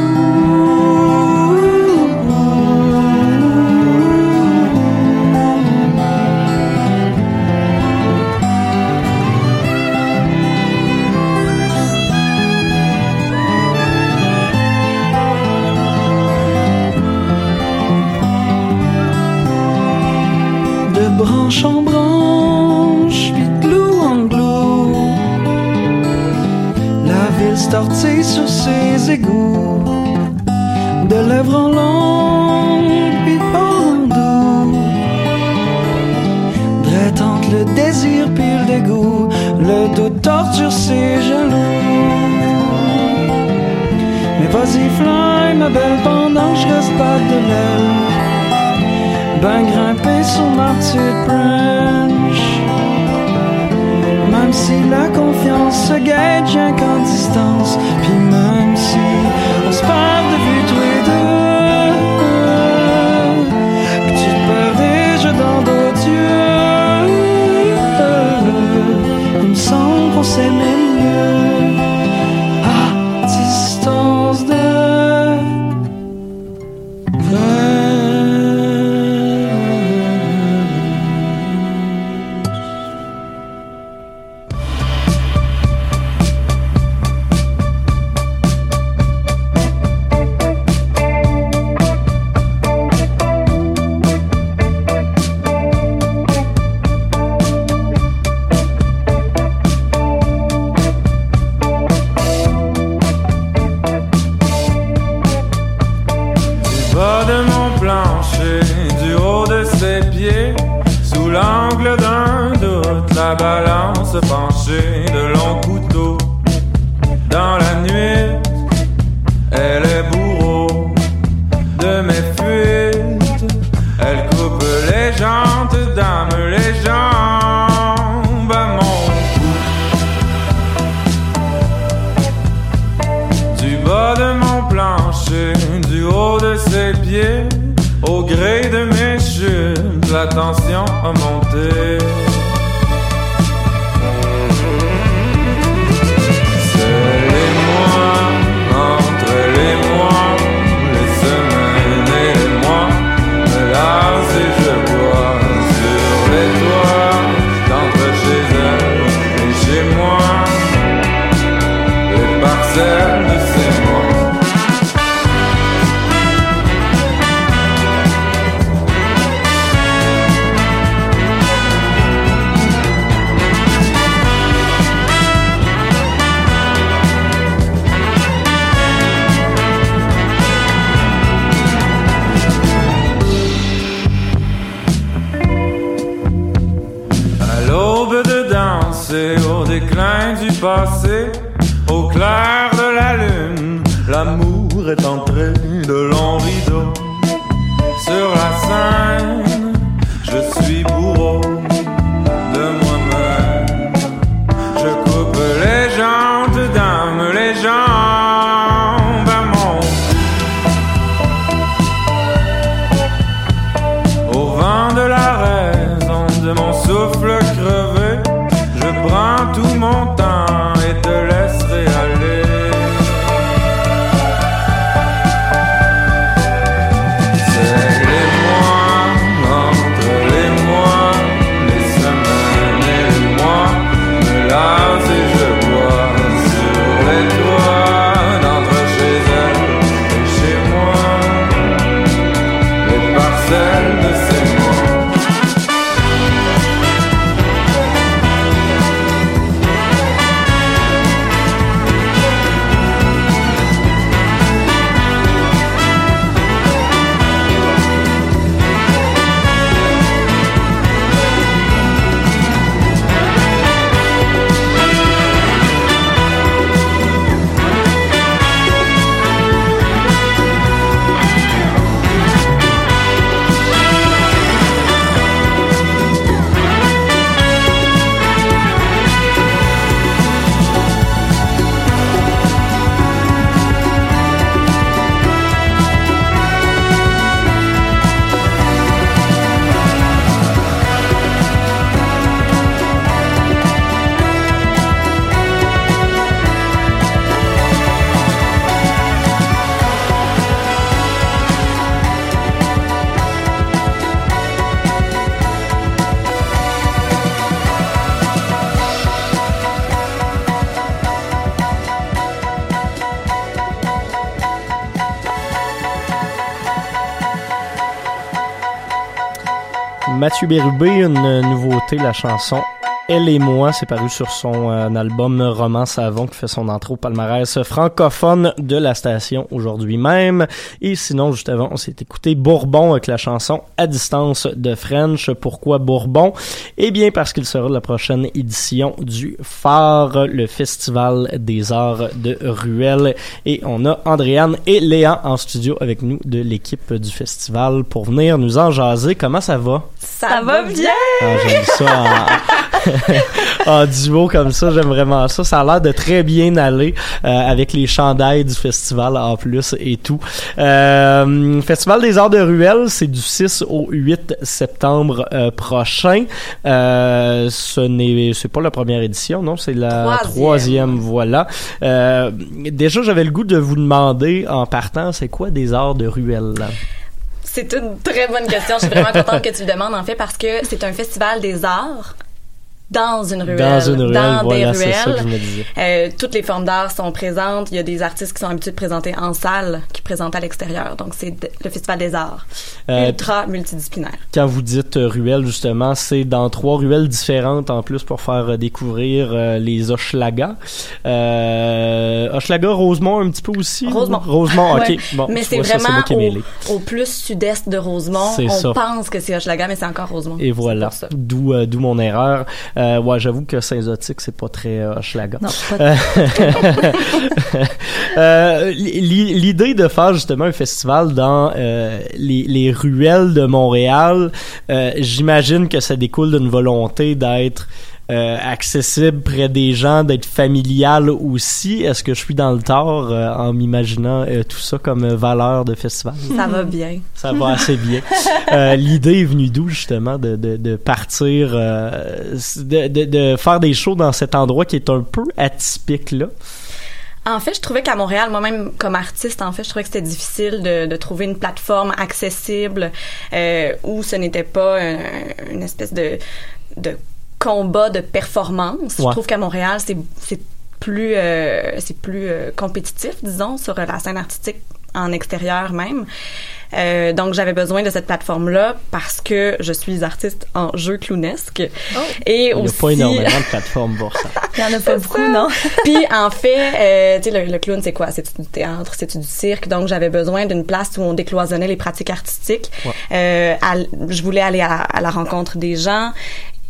Ben grimper sur ma petite branch. Même si la confiance se gage qu'en distance, la balance penchée de la souffle crevé, je prends tout mon temps Mathieu Bérubé, une nouveauté, la chanson Elle et moi, c'est paru sur son euh, album Roman Savon qui fait son entrée au palmarès francophone de la station aujourd'hui même. Et sinon, juste avant, on s'est écouté Bourbon avec la chanson À distance de French. Pourquoi Bourbon? Eh bien, parce qu'il sera de la prochaine édition du Phare, le Festival des Arts de Ruelle. Et on a Andréane et Léa en studio avec nous de l'équipe du festival pour venir nous en jaser. Comment ça va? Ça, va bien! Ah, j'aime ça. En, en duo comme ça, j'aime vraiment ça. Ça a l'air de très bien aller euh, avec les chandails du festival en plus et tout. Euh, festival des Arts de Ruelle, c'est du 6 au 8 septembre euh, prochain. Euh, ce n'est, c'est pas la première édition, non, c'est la Troisième. troisième, voilà. Euh, déjà, j'avais le goût de vous demander en partant, c'est quoi des Arts de Ruelle? là? C'est une très bonne question. Je suis vraiment contente que tu le demandes, en fait, parce que c'est un festival des arts dans une ruelle. Dans une ruelle, dans voilà, des c'est ça ruelles. que je me disais. Euh, toutes les formes d'art sont présentes. Il y a des artistes qui sont habitués de présenter en salle, qui présentent à l'extérieur. Donc, c'est le festival des arts. Euh, Ultra multidisciplinaire. Quand vous dites euh, ruelle, justement, c'est dans trois ruelles différentes en plus pour faire découvrir euh, les Hochelaga. Euh, Hochelaga, Rosemont un petit peu aussi? Rosemont. Rosemont, ok. Ouais. Bon, mais c'est ça, vraiment au, au plus sud-est de Rosemont. C'est On ça. pense que c'est Hochelaga, mais c'est encore Rosemont. Et voilà, d'où d'où mon erreur. Euh, ouais, j'avoue que Saint-Zotique, c'est pas très euh, Hochelaga. Non, pas Euh, euh, l'i- L'idée de faire justement un festival dans euh, les, les ruelles de Montréal, j'imagine que ça découle d'une volonté d'être euh, accessible près des gens, d'être familial aussi? Est-ce que je suis dans le tort euh, en m'imaginant euh, tout ça comme valeur de festival? Ça va bien. Ça va assez bien. L'idée est venue d'où justement de, de, de partir, de, de, de faire des shows dans cet endroit qui est un peu atypique là? En fait, je trouvais qu'à Montréal, moi-même comme artiste, en fait, je trouvais que c'était difficile de, de trouver une plateforme accessible euh, où ce n'était pas un- une espèce de, de combat de performance. Je trouve qu'à Montréal, c'est c'est plus euh, c'est plus euh, compétitif, disons, sur la scène artistique en extérieur même. Euh, donc j'avais besoin de cette plateforme là parce que je suis artiste en jeu clownesque et Il n'y a aussi pas énormément de plateformes pour ça. il y en a pas beaucoup, non? Puis en fait, euh, tu sais, le, le clown, c'est quoi? C'est du théâtre, c'est du cirque. Donc j'avais besoin d'une place où on décloisonnait les pratiques artistiques. Ouais. Euh, à- je voulais aller à, à la rencontre des gens.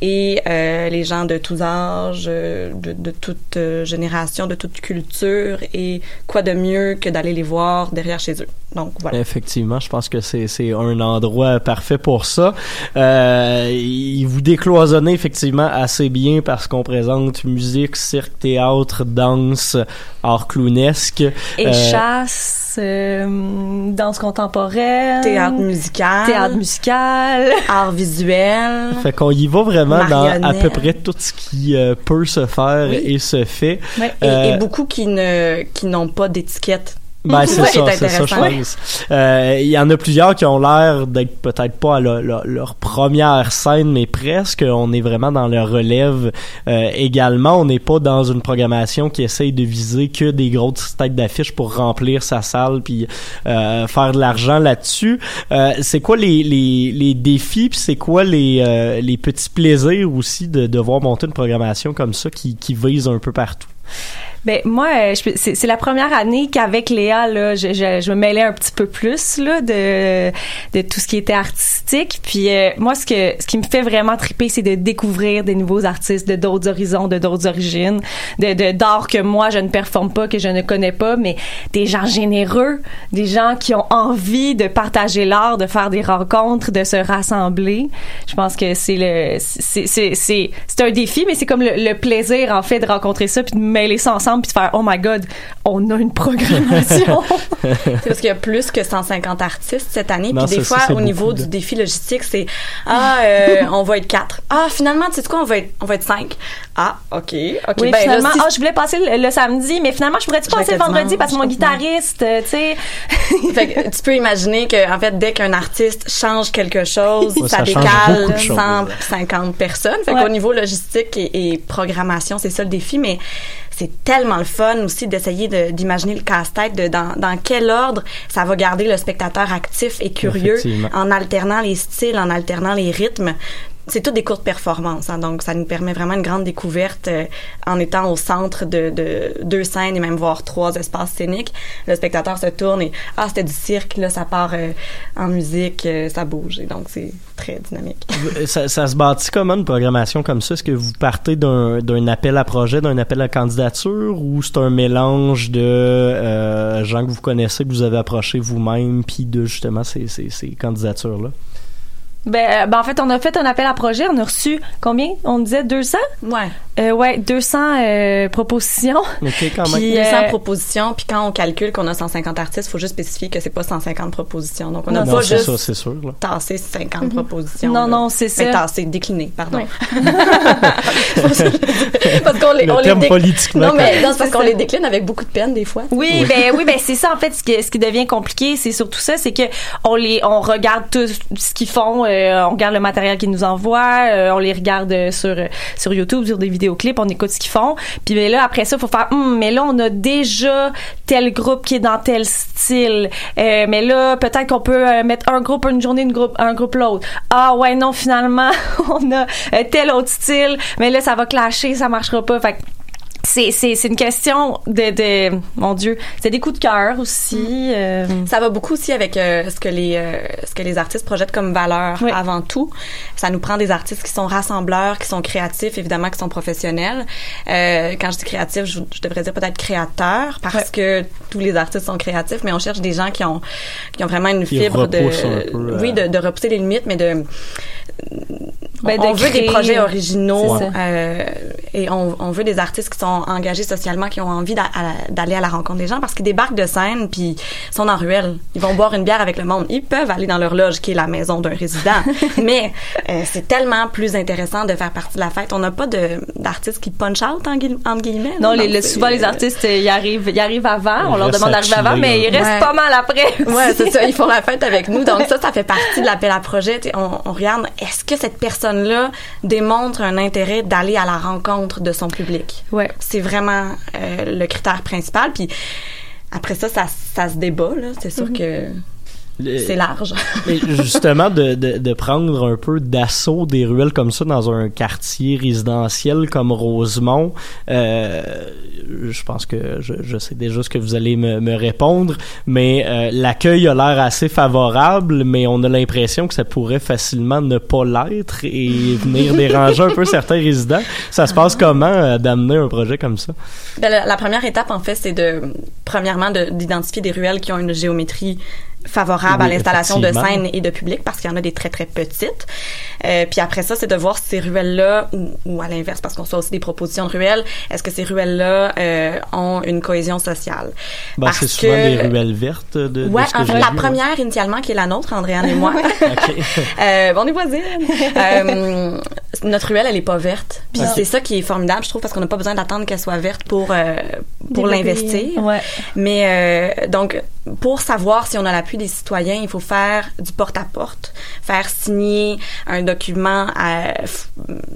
Et euh, les gens de tous âges, euh, de, de toute euh, génération, de toute culture, et quoi de mieux que d'aller les voir derrière chez eux. Donc voilà. Effectivement, je pense que c'est un endroit parfait pour ça. Euh, il vous décloisonnez effectivement assez bien parce qu'on présente musique, cirque, théâtre, danse, art clownesque. Et Euh, chasse, euh, danse contemporaine. Théâtre musical. Théâtre musical. Art visuel. Fait qu'on y va vraiment dans à peu près tout ce qui euh, peut se faire Oui. et se fait. Ouais, et, Euh, et beaucoup qui n'ont pas d'étiquette. Ben, c'est ça, c'est ça, je pense. Euh, Il y en a plusieurs qui ont l'air d'être peut-être pas à leur, leur- leur première scène, mais presque. On est vraiment dans le relève euh, également. On n'est pas dans une programmation qui essaye de viser que des grosses têtes d'affiche pour remplir sa salle puis euh, faire de l'argent là-dessus. Euh, c'est quoi les, les, les défis puis c'est quoi les, euh, les petits plaisirs aussi de devoir monter une programmation comme ça qui, qui vise un peu partout? Ben moi, euh, c'est la première année qu'avec Léa là, je, je, je me mêlais un petit peu plus là de de tout ce qui était artistique. Puis euh, moi, ce que ce qui me fait vraiment triper, c'est de découvrir des nouveaux artistes de d'autres horizons, de d'autres origines, de- d'art que moi je ne performe pas, que je ne connais pas, mais des gens généreux, des gens qui ont envie de partager l'art, de faire des rencontres, de se rassembler. Je pense que c'est le c'est c'est c'est c'est un défi, mais c'est comme le, le plaisir en fait de rencontrer ça puis de mêler ça ensemble puis de faire oh my god, on a une programmation. C'est parce qu'il y a plus que 150 artistes cette année. Non, Puis des ça, fois, ça, au niveau du défi logistique, c'est ah, euh, on va être quatre. Ah, finalement, tu sais quoi, on va être, on va être cinq. Ah, ok, ok. oui, ben, là, finalement, si- ah, je voulais passer le, le samedi, mais finalement, je pourrais-tu Je vais passer le vendredi parce que mon guitariste, euh, tu sais? fait que tu peux imaginer que en fait dès qu'un artiste change quelque chose, Ouais, ça, décale beaucoup de choses. 150 personnes. Fait Ouais. qu'au niveau logistique et, et programmation, c'est ça le défi, mais c'est tellement le fun aussi d'essayer de- d'imaginer le casse-tête de dans, dans quel ordre ça va garder le spectateur actif et curieux en alternant les styles, en alternant les rythmes. C'est toutes des courtes performances, hein, donc ça nous permet vraiment une grande découverte euh, en étant au centre de, de deux scènes et même voir trois espaces scéniques. Le spectateur se tourne et ah c'était du cirque, là ça part euh, en musique, euh, ça bouge et donc c'est très dynamique. ça, ça se bâtit comment une programmation comme ça? Est-ce que vous partez d'un appel à projet, d'un appel à candidature ou c'est un mélange de euh, gens que vous connaissez, que vous avez approchés vous-même, puis de justement ces, ces, ces candidatures-là? Ben, euh, ben, en fait, on a fait un appel à projet. On a reçu combien? On disait 200? Ouais. Euh, ouais, 200 euh, propositions. OK, quand Puis, 200 euh, propositions, puis quand on calcule qu'on a 150 artistes, il faut juste spécifier que c'est pas 150 propositions. Donc on n'a Non, pas c'est juste ça, c'est sûr. là. tassé 50 Mhm. propositions. Non, là. non, c'est Mais ça. tassé, décliné, pardon. Ouais. parce qu'on les, Le on les terme déc- politiquement Non, mais non, c'est parce qu'on les décline avec beaucoup de peine des fois. Oui, ben oui, ben c'est ça en fait ce qui, ce qui devient compliqué, c'est surtout ça, c'est que on les on regarde tout ce qu'ils font, euh, on regarde le matériel qu'ils nous envoient, euh, on les regarde euh, sur euh, sur YouTube, sur des vidéoclips, on écoute ce qu'ils font. Puis ben là après ça, faut faire Hum, mais là on a déjà tel groupe qui est dans tel style. Euh, mais là peut-être qu'on peut euh, mettre un groupe une journée, une groupe un groupe l'autre. Ah ouais, non finalement, on a euh, tel autre style, mais là ça va clasher, ça marchera pas. Fait que c'est c'est c'est une question de de mon dieu c'est des coups de cœur aussi euh, Ça va beaucoup aussi avec euh, ce que les euh, ce que les artistes projettent comme valeur avant tout. Ça nous prend des artistes qui sont rassembleurs, qui sont créatifs, évidemment qui sont professionnels. Euh, quand je dis créatif, je, je devrais dire peut-être créateur parce que tous les artistes sont créatifs, mais on cherche des gens qui ont qui ont vraiment une Qui fibre de repoussent un peu, oui de, de repousser les limites, mais de Ben, on de veut des projets originaux C'est ça. euh, et on, on veut des artistes qui sont engagés socialement, qui ont envie d'aller à la rencontre des gens parce qu'ils débarquent de scène puis ils sont en ruelle. Ils vont boire une bière avec le monde. Ils peuvent aller dans leur loge qui est la maison d'un résident, mais euh, c'est tellement plus intéressant de faire partie de la fête. On n'a pas d'artistes qui punch out en entre guillemets. non les, le- souvent les artistes euh, ils arrivent ils arrivent avant on leur demande d'arriver avant mais ils restent Ouais. pas mal après Ouais, c'est ça. Ils font la fête avec nous. Donc ça, ça fait partie de l'appel à projet. On, on regarde, est-ce que cette personne-là démontre un intérêt d'aller à la rencontre de son public? Ouais. C'est vraiment euh, le critère principal. Puis après ça, ça, ça se débat. là. C'est sûr Mhm. que c'est large. Mais justement, de, de, de prendre un peu d'assaut des ruelles comme ça dans un quartier résidentiel comme Rosemont, euh, je pense que je, je sais déjà ce que vous allez me, me répondre, mais euh, l'accueil a l'air assez favorable, mais on a l'impression que ça pourrait facilement ne pas l'être et venir déranger un peu certains résidents. Ça se passe comment euh, d'amener un projet comme ça? Ben, la, la première étape, en fait, c'est de, premièrement, de- d'identifier des ruelles qui ont une géométrie favorable à l'installation de scènes et de public parce qu'il y en a des très très petites. Euh, puis après ça, c'est de voir si ces ruelles-là ou, ou à l'inverse parce qu'on soit aussi des propositions de ruelles, est-ce que ces ruelles-là euh, ont une cohésion sociale? Ben, Parce c'est souvent que- des ruelles vertes de, de Ouais, ce que en fait, la vu, première initialement qui est la nôtre, Andréane et moi. Euh, bon, on est voisines. Euh, notre ruelle, elle est pas verte. Puis Ok. c'est ça qui est formidable, je trouve, parce qu'on n'a pas besoin d'attendre qu'elle soit verte pour euh, pour l'investir. ouais. Mais euh, donc, pour savoir si on a l'appui des citoyens, il faut faire du porte-à-porte, faire signer un document à,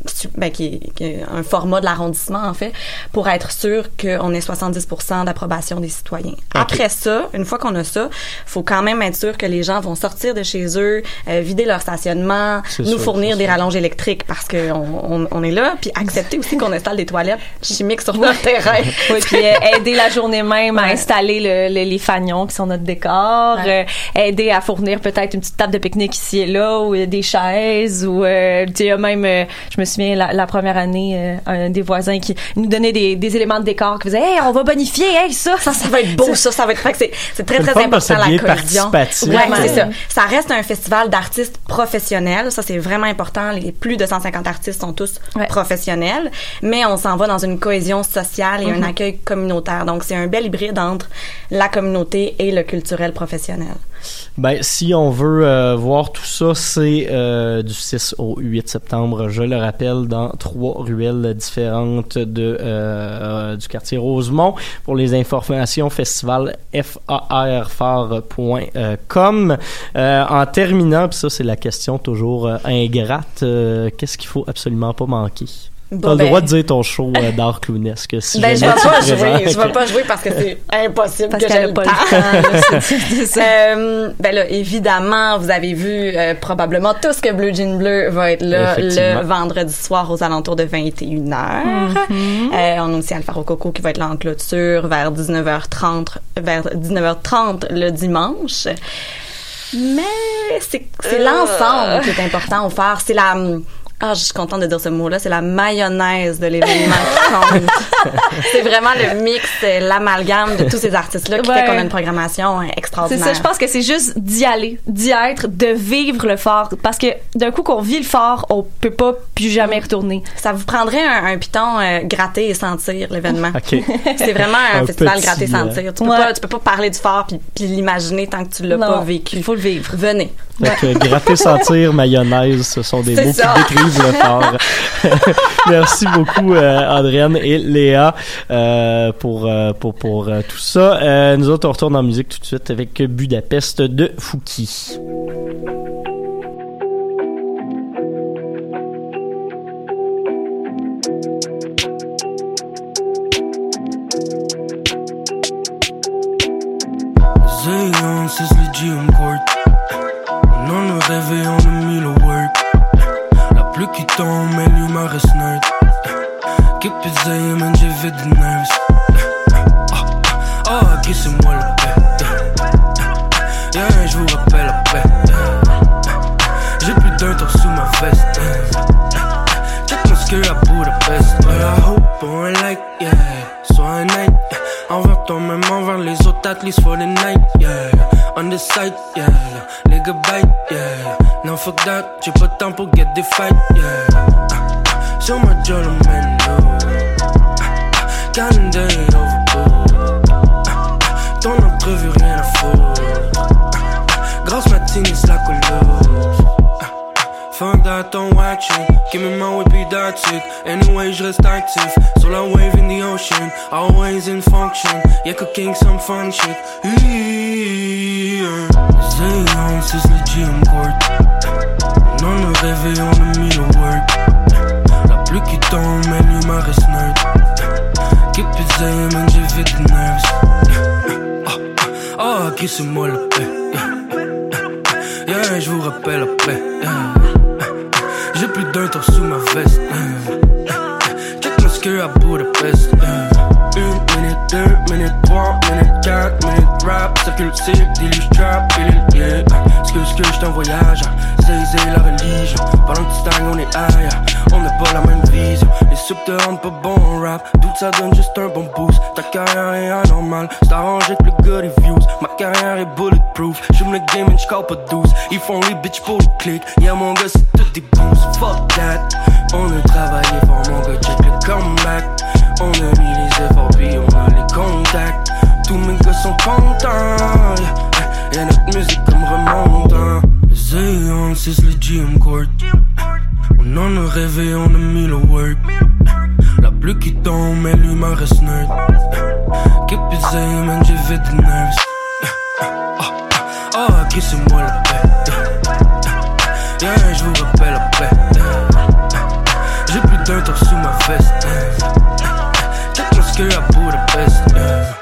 su- ben, qui, est, qui est un format de l'arrondissement, en fait, pour être sûr qu'on ait 70% d'approbation des citoyens. Après ça, une fois qu'on a ça, faut quand même être sûr que les gens vont sortir de chez eux, euh, vider leur stationnement, nous sûr, fournir des rallonges électriques parce qu'on on, on est là, puis accepter aussi qu'on installe des toilettes chimiques sur notre terrain. Oui, puis euh, aider la journée même à installer le- le- les fagnons qui sont notre décor, Ouais. euh, aider à fournir peut-être une petite table de pique-nique ici et là, ou euh, des chaises, ou euh, tu sais, il y a même, euh, je me souviens la, la première année, euh, un des voisins qui nous donnait des, des éléments de décor, qui faisait, hey, on va bonifier, hey, ça, ça, ça va être beau, ça, ça va être, c'est, c'est très très important la cohésion. Ouais, c'est ça. Ça reste un festival d'artistes professionnels, ça c'est vraiment important. Les plus de 150 artistes sont tous professionnels, mais on s'en va dans une cohésion sociale et un Mhm. accueil communautaire. Donc c'est un bel hybride entre la communauté et le culturel professionnel? Ben, si on veut euh, voir tout ça, c'est euh, du 6 au 8 septembre, je le rappelle, dans trois ruelles différentes de euh, du quartier Rosemont. Pour les informations, festival farfar.com. En terminant, puis ça c'est la question toujours ingrate, qu'est-ce qu'il faut absolument pas manquer? Bon, T'as le ben- droit de dire ton show euh, d'art clownesque. Si Ben, je vais pas jouer, je vais pas jouer parce que c'est impossible Parce que qu'elle j'ai a le pas temps. le temps. Euh, ben là, évidemment, vous avez vu euh, probablement tous que Bleu Jean Bleu va être là le vendredi soir aux alentours de 21h. Mm-hmm. Euh, on a aussi Alfaro Coco qui va être là en clôture vers 19h30, vers 19h30 le dimanche. Mais c'est Euh. l'ensemble qui est important au phare. C'est la ah, je suis contente de dire ce mot-là. C'est la mayonnaise de l'événement qui compte. c'est vraiment le mix, l'amalgame de tous ces artistes-là qui Ouais. fait qu'on a une programmation euh, C'est extraordinaire. ça, je pense que c'est juste d'y aller, d'y être, de vivre le fort. Parce que d'un coup qu'on vit le fort, on peut pas plus jamais retourner. Ça vous prendrait un, un piton euh, gratter et sentir l'événement. Ok. C'est vraiment un, Un festival petit, gratter euh, sentir. Tu peux Ouais. pas, tu peux pas parler du fort puis, puis l'imaginer tant que tu l'as pas vécu. Il faut le vivre. Venez. Que gratter, sentir, mayonnaise, ce sont des mots ça. qui décrivent Merci beaucoup, euh, Adrienne et Léa, euh, pour, euh, pour, pour euh, tout ça. Nous autres, on retourne en musique tout de suite avec Budapest de Fouki. Court. Non, le réveil, on a mis le work. La qui tombe, mais l'humain reste nerd. It Zéon, man, fait des nerfs. Ah, ah, ok, c'est moi le paix. Yeah, je vous rappelle après. J'ai plus d'un tour sous ma veste. Check mon skirt à Budapest. But I hope on like, yeah. Sois un night. Envers toi-même, envers les autres, at least for the night, yeah. On the side, yeah. Les gars bite, yeah. No fuck that, j'ai pas de temps pour get des fight, yeah. Ah, ah. Sur ma journal, man, no. Ah, Calendar est overboard. Ton entrevue, rien à foutre. Grosse matinée. Watch it. Give me my whippy, that's it. Anyway, je reste actif. Sur wave in the ocean. Always in function. Yeah, cooking some fun shit. Yeah. C'est le GM Court. Non, le réveil, on a work. La pluie qui tombe, mais l'humain reste nerd. Keep it Zéon, man, j'ai fait des nerfs. Ah, ah, ah, ok, c'est moi le paix. Yeah. Yeah, je vous rappelle après. J'ai plus d'un tour sous ma veste. Yeah. Check mon skirt à Budapest. Yeah. Une minute, deux minutes, trois minutes, quatre minutes, rap, circule, cible, dilue, trap, pilule, yeah. Ce que, ce que j'étais en voyage, c'est la religion. Pendant que tu on est ailleurs, on n'a pas la même vision. Les subs te rendent pas bon rap, doute ça donne juste un bon boost? Ta carrière est anormale, c'est arrangé que le gars des views. Ma carrière est bulletproof, j'aime le game et j'cale pas 12. Ils font les bitches pour le click, yeah mon gars c'est tout des boosts, fuck that. On a travaillé fort mon gars, check le comeback. On a mis les efforts puis on a les contacts. Tous mes gars sont contents. Yeah, yeah notre musique comme remontant. Les Aeon, c'est le GM Court. On en a rêvé, on a mis le work. La pluie qui tombe, mais l'humain reste nerd. Keep it saying, man, j'ai fait des nerves. Ah, ok, c'est moi la paix. Yeah, je vous rappelle la paix. J'ai plus d'un tour sous ma veste. À Budapest. Yeah.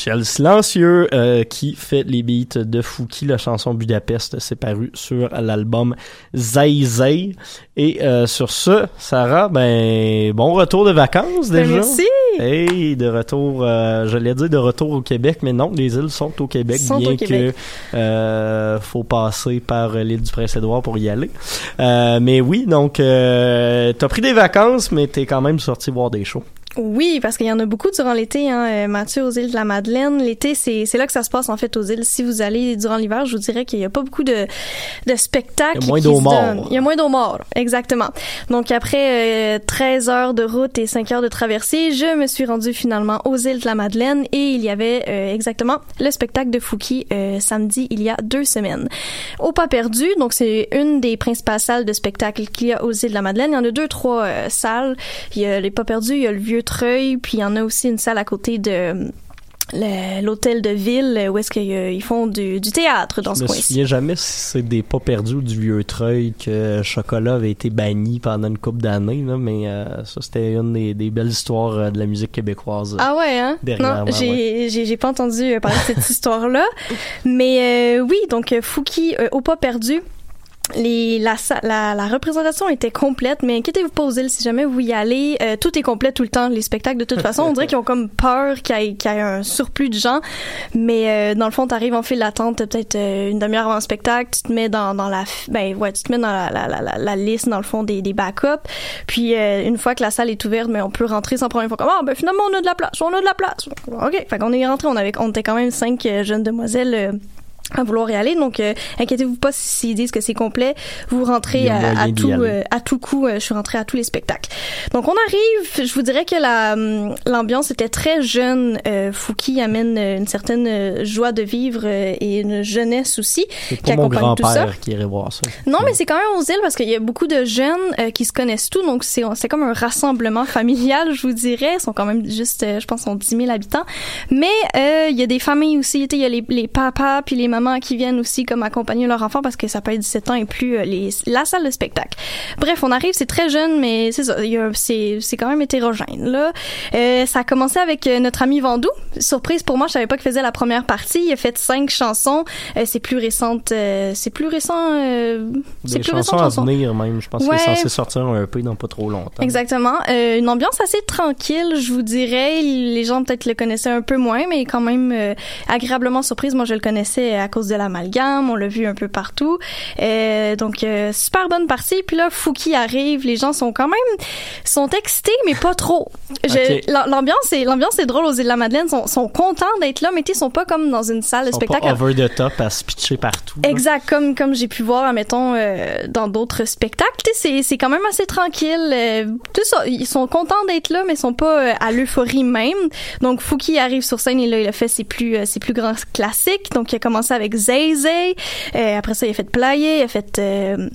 Michel Silencieux euh, qui fait les beats de Fouki, la chanson Budapest, c'est paru sur l'album Zay Zay. Et euh, sur ce, Sarah, ben bon retour de vacances Ben, déjà. merci. Hey, de retour, euh, j'allais dire de retour au Québec, mais non, les îles sont au Québec, Sont bien au Québec. que euh, faut passer par l'île du Prince-Édouard pour y aller. Euh, mais oui, donc euh, t'as pris des vacances, mais t'es quand même sorti voir des shows. Oui, parce qu'il y en a beaucoup durant l'été, hein, euh, Mathieu, aux îles de la Madeleine. L'été, c'est, c'est là que ça se passe, en fait, aux îles. Si vous allez durant l'hiver, je vous dirais qu'il y a pas beaucoup de, de spectacles. Il y a moins d'eau se mort. donnent. Il y a moins d'eau mort, exactement. Donc, après euh, 13 heures de route et 5 heures de traversée, je me suis rendue finalement aux îles de la Madeleine et il y avait euh, exactement le spectacle de Fouki euh, samedi, il y a deux semaines. Au Pas Perdu, donc c'est une des principales salles de spectacle qu'il y a aux îles de la Madeleine. Il y en a deux, trois euh, salles. Il y a les Pas Perdus, il y a le Vieux Treuil, puis il y en a aussi une salle à côté de euh, l'hôtel de ville euh, où est-ce qu'ils font du, du théâtre dans Je ce me coin-ci. souviens jamais si c'est des pas perdus ou du vieux treuil que Chocolat avait été banni pendant une couple d'années, mais euh, ça c'était une des, des belles histoires euh, de la musique québécoise. Ah ouais, hein? Non, j'ai, j'ai pas entendu euh, parler de cette histoire-là. Mais euh, oui, donc euh, Fouki euh, au pas perdu. Les, la, représentation était complète, mais inquiétez-vous pas aux si jamais vous y allez, euh, tout est complet tout le temps. Les spectacles, de toute façon, on dirait qu'ils ont comme peur qu'il y ait, un surplus de gens. Mais euh, dans le fond, t'arrives en file d'attente, peut-être euh, une demi-heure avant le spectacle, tu te mets dans, dans la, ben ouais, tu te mets dans la liste dans le fond des, des backups. Puis euh, une fois que la salle est ouverte, mais on peut rentrer sans problème. Faut comme ah ben finalement on a de la place, on a de la place. Ok, fait qu'on est rentré, on avait, on était quand même cinq euh, jeunes demoiselles. Euh, à vouloir y aller. Donc, euh, inquiétez-vous pas s'ils disent que c'est complet. Vous rentrez à, tout, euh, à tout coup. euh, je suis rentrée à tous les spectacles. Donc, on arrive. Je vous dirais que la hum, l'ambiance était très jeune. Euh, Fouki amène euh, une certaine euh, joie de vivre euh, et une jeunesse aussi qui accompagne tout ça. grand-père qui irait voir ça. Non, mais c'est quand même aux îles parce qu'il y a beaucoup de jeunes euh, qui se connaissent tous, donc c'est c'est comme un rassemblement familial, je vous dirais. Ils sont quand même juste, euh, je pense, sont 10 000 habitants. Mais euh, il y a des familles aussi, il y a les, les papas puis les mamans qui viennent aussi comme accompagner leurs enfants parce que ça peut être 17 ans et plus euh, les, la salle de spectacle. Bref, on arrive, c'est très jeune, mais c'est ça, il y a- c'est c'est quand même hétérogène là. Euh, ça a commencé avec euh, notre ami Vandou. Surprise pour moi, je savais pas qu'il faisait la première partie. Il a fait cinq chansons. Euh, c'est plus récente, euh, c'est plus récent. euh, c'est Des plus chansons récent à venir même. Je pense Ouais. qu'il est censé sortir un EP dans pas trop longtemps. Exactement. Euh, une ambiance assez tranquille, je vous dirais. Les gens peut-être le connaissaient un peu moins, mais quand même euh, agréablement surprise. Moi, je le connaissais à cause de l'amalgame. On l'a vu un peu partout. Euh, donc, euh, super bonne partie. Puis là, Fouki arrive. Les gens sont quand même sont excités, mais pas trop. L'ambiance est l'ambiance est drôle aux îles de la Madeleine. Sont, sont contents d'être là, mais ils sont pas comme dans une salle de spectacle. pas over the top à se pitcher partout. là. Exact, comme comme j'ai pu voir, mettons euh, dans d'autres spectacles, c'est c'est quand même assez tranquille. euh, tout ça, ils sont contents d'être là, mais ils sont pas euh, à l'euphorie même. Donc Fouki arrive sur scène et là il a fait ses plus ses plus grands classiques. Donc il a commencé avec Zay Zay, euh, après ça il a fait Player, il a fait euh,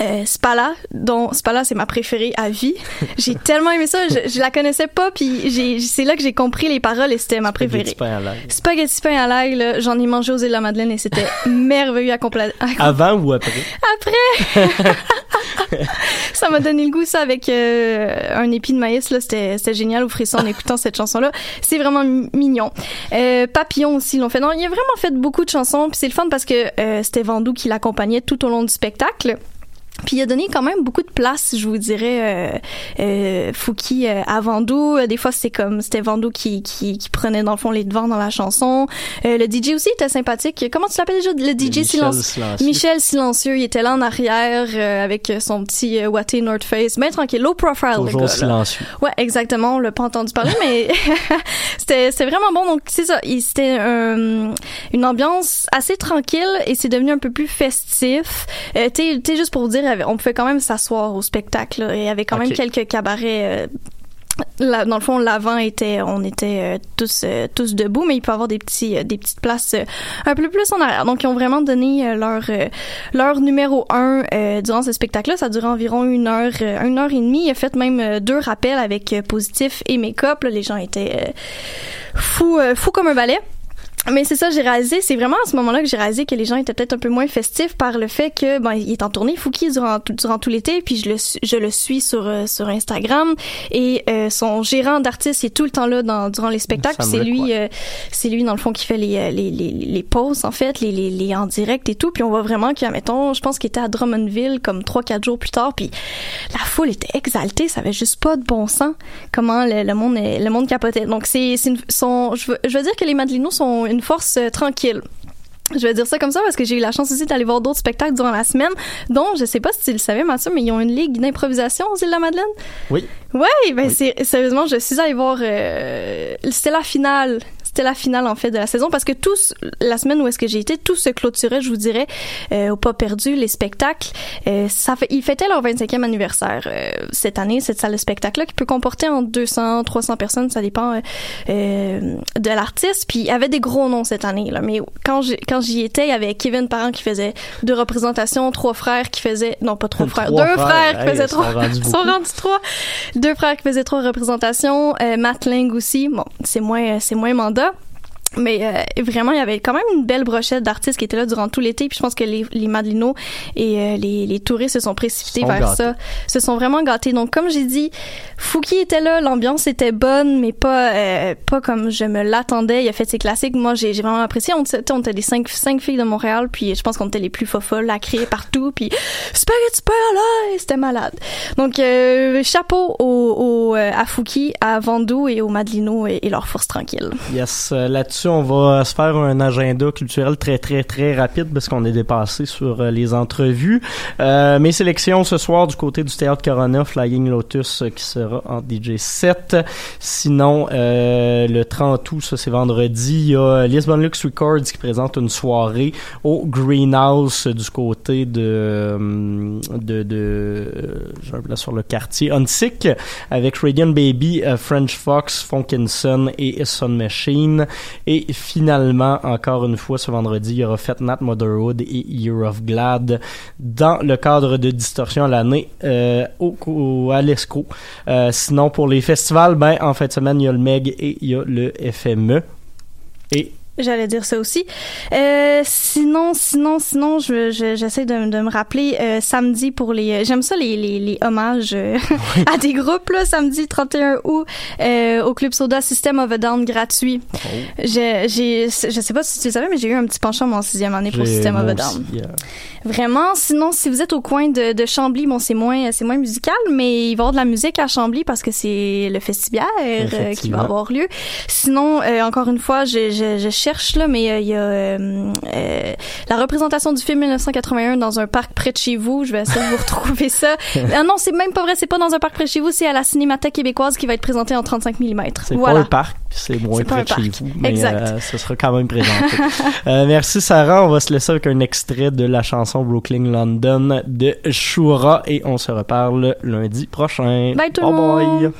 euh, Spala, dont Spala c'est ma préférée à vie. J'ai tellement aimé ça, je, je la connaissais pas, puis j'ai, c'est là que j'ai compris les paroles et c'était ma préférée. Spaghetti pain à l'ail. Spaghetti pain à l'ail, là, j'en ai mangé aux îles de la Madeleine et c'était merveilleux à complet. Avant ou après? Après! ça m'a donné le goût, ça, avec euh, un épi de maïs, là, c'était, c'était génial au frisson en écoutant cette chanson-là. C'est vraiment mi- mignon. Euh, Papillon aussi l'ont fait. Non, il a vraiment fait beaucoup de chansons, puis c'est le fun parce que euh, c'était Vandou qui l'accompagnait tout au long du spectacle. Puis il a donné quand même beaucoup de place, je vous dirais, euh, euh, Fouki euh, à Vandou. Euh, Des fois, c'était comme, c'était Vandou qui, qui, qui prenait dans le fond les devants dans la chanson. Euh, le DJ aussi était sympathique. Comment tu l'appelles déjà? Le DJ Michel silencieux. Silencieux. Michel Silencieux, il était là en arrière euh, avec son petit Watté North Face. Mais tranquille, low profile. le Toujours gars, là. silencieux. Ouais, exactement. On l'a pas entendu parler, mais c'était c'était vraiment bon. Donc c'est ça. C'était une ambiance assez tranquille et c'est devenu un peu plus festif. Euh, t'es juste pour vous dire, on pouvait quand même s'asseoir au spectacle. là, et il y avait quand même quelques cabarets. euh, Là, dans le fond, l'avant était, on était euh, tous euh, tous debout, mais il peut y avoir des petits des petites places un peu plus en arrière. Donc, ils ont vraiment donné leur leur numéro un durant ce spectacle-là. Ça a duré environ une heure une heure et demie. Il a fait même deux rappels avec positif et make-up. Les gens étaient fous fous comme un balai. Mais c'est ça, j'ai réalisé, c'est vraiment à ce moment-là que j'ai réalisé que les gens étaient peut-être un peu moins festifs par le fait que ben il est en tournée Fouki durant durant tout l'été, puis je le je le suis sur euh, sur Instagram. Et euh, son gérant d'artiste est tout le temps là dans durant les spectacles, c'est lui euh, c'est lui dans le fond qui fait les euh, les les, les pauses en fait, les, les les en direct et tout, puis on voit vraiment qu'il mettons, je pense qu'il était à Drummondville comme trois quatre jours plus tard, puis la foule était exaltée, ça avait juste pas de bon sens comment le, le monde le monde capotait. Donc c'est son je veux, je veux dire que les Madelinos sont une force euh, tranquille. Je vais dire ça comme ça parce que j'ai eu la chance aussi d'aller voir d'autres spectacles durant la semaine, dont je sais pas si tu le savais Mathieu, mais ils ont une ligue d'improvisation aux îles de la Madeleine. Oui. Ouais, ben sérieusement, je suis allée voir euh, c'était la finale, c'était la finale en fait de la saison parce que tous la semaine où est-ce que j'ai été, tout se clôturait, je vous dirais, euh, au pas perdu les spectacles. Euh, ça fait, ils fêtaient leur 25e anniversaire euh, cette année, cette salle de spectacle là qui peut comporter entre 200, 300 personnes, ça dépend euh, euh, de l'artiste. Puis il y avait des gros noms cette année là, mais quand j'ai- quand j'y étais, il y avait Kevin Parent qui faisait deux représentations, trois frères qui faisaient non pas trois frères, Trois deux frères, frères, qui hey, faisaient trois, sont rendus trois, deux frères qui faisaient trois représentations, euh, Matt Lang aussi, bon c'est moins c'est moins mandat. Mais euh, vraiment, il y avait quand même une belle brochette d'artistes qui étaient là durant tout l'été. Puis je pense que les, les Madelinos et euh, les, les touristes se sont précipités Sont vers gâtés. ça, se sont vraiment gâtés. Donc comme j'ai dit, Fouki était là, l'ambiance était bonne, mais pas euh, pas comme je me l'attendais. Il a fait ses classiques. Moi, j'ai vraiment apprécié. On, était- on était des cinq, cinq filles de Montréal, puis je pense qu'on était les plus fofolles à crier partout. Puis spaghetti pain à l'ail, c'était malade. Donc euh, chapeau au, au, euh, à Fouki, à Vandou et aux Madelino et, et leur force tranquille. Yes, euh, on va se faire un agenda culturel très, très, très rapide parce qu'on est dépassé sur euh, les entrevues. Euh, mes sélections ce soir du côté du Théâtre Corona, Flying Lotus euh, qui sera en DJ 7. Sinon, euh, le 30 août, ça c'est vendredi, il y a Lisbon Lux Records qui présente une soirée au Greenhouse euh, du côté de, de, de blanc sur le quartier, Unsick, avec Radiant Baby, French Fox, Funkinson et Sun Machine. Et finalement, encore une fois, ce vendredi, il y aura Fat Nat Motherhood et Year of Glad dans le cadre de Distorsion à l'année euh, au, à l'ESCO. Euh, sinon, pour les festivals, ben, en fin de semaine, il y a le MEG et il y a le FME. Et J'allais dire ça aussi. Euh, sinon, sinon, sinon, je, je- j'essaie de, me- de me rappeler euh, samedi pour les. J'aime ça les, les, les hommages euh, à des groupes là. Samedi 31 août euh, au club Soda System of a Down gratuit. J'ai, j'ai, je sais pas si tu le savais, mais j'ai eu un petit penchant en sixième année pour System of a Down. aussi, euh, Vraiment. Sinon, si vous êtes au coin de, de Chambly, bon, c'est moins, c'est moins musical, mais il va y avoir de la musique à Chambly parce que c'est le euh, qui va avoir lieu. Sinon, euh, encore une fois, je, je, je là, mais euh, il y a euh, euh, la représentation du film 1981 dans un parc près de chez vous. Je vais essayer de vous retrouver ça. Ah non, c'est même pas vrai. C'est pas dans un parc près de chez vous. C'est à la Cinémathèque québécoise qui va être présenté en 35 mm. C'est Voilà. pas un parc, c'est moins près de chez vous, mais Exact. ce sera quand même présenté. Merci Sarah, on va se laisser avec un extrait de la chanson Brooklyn London de Shura et on se reparle lundi prochain. Bye tout le monde.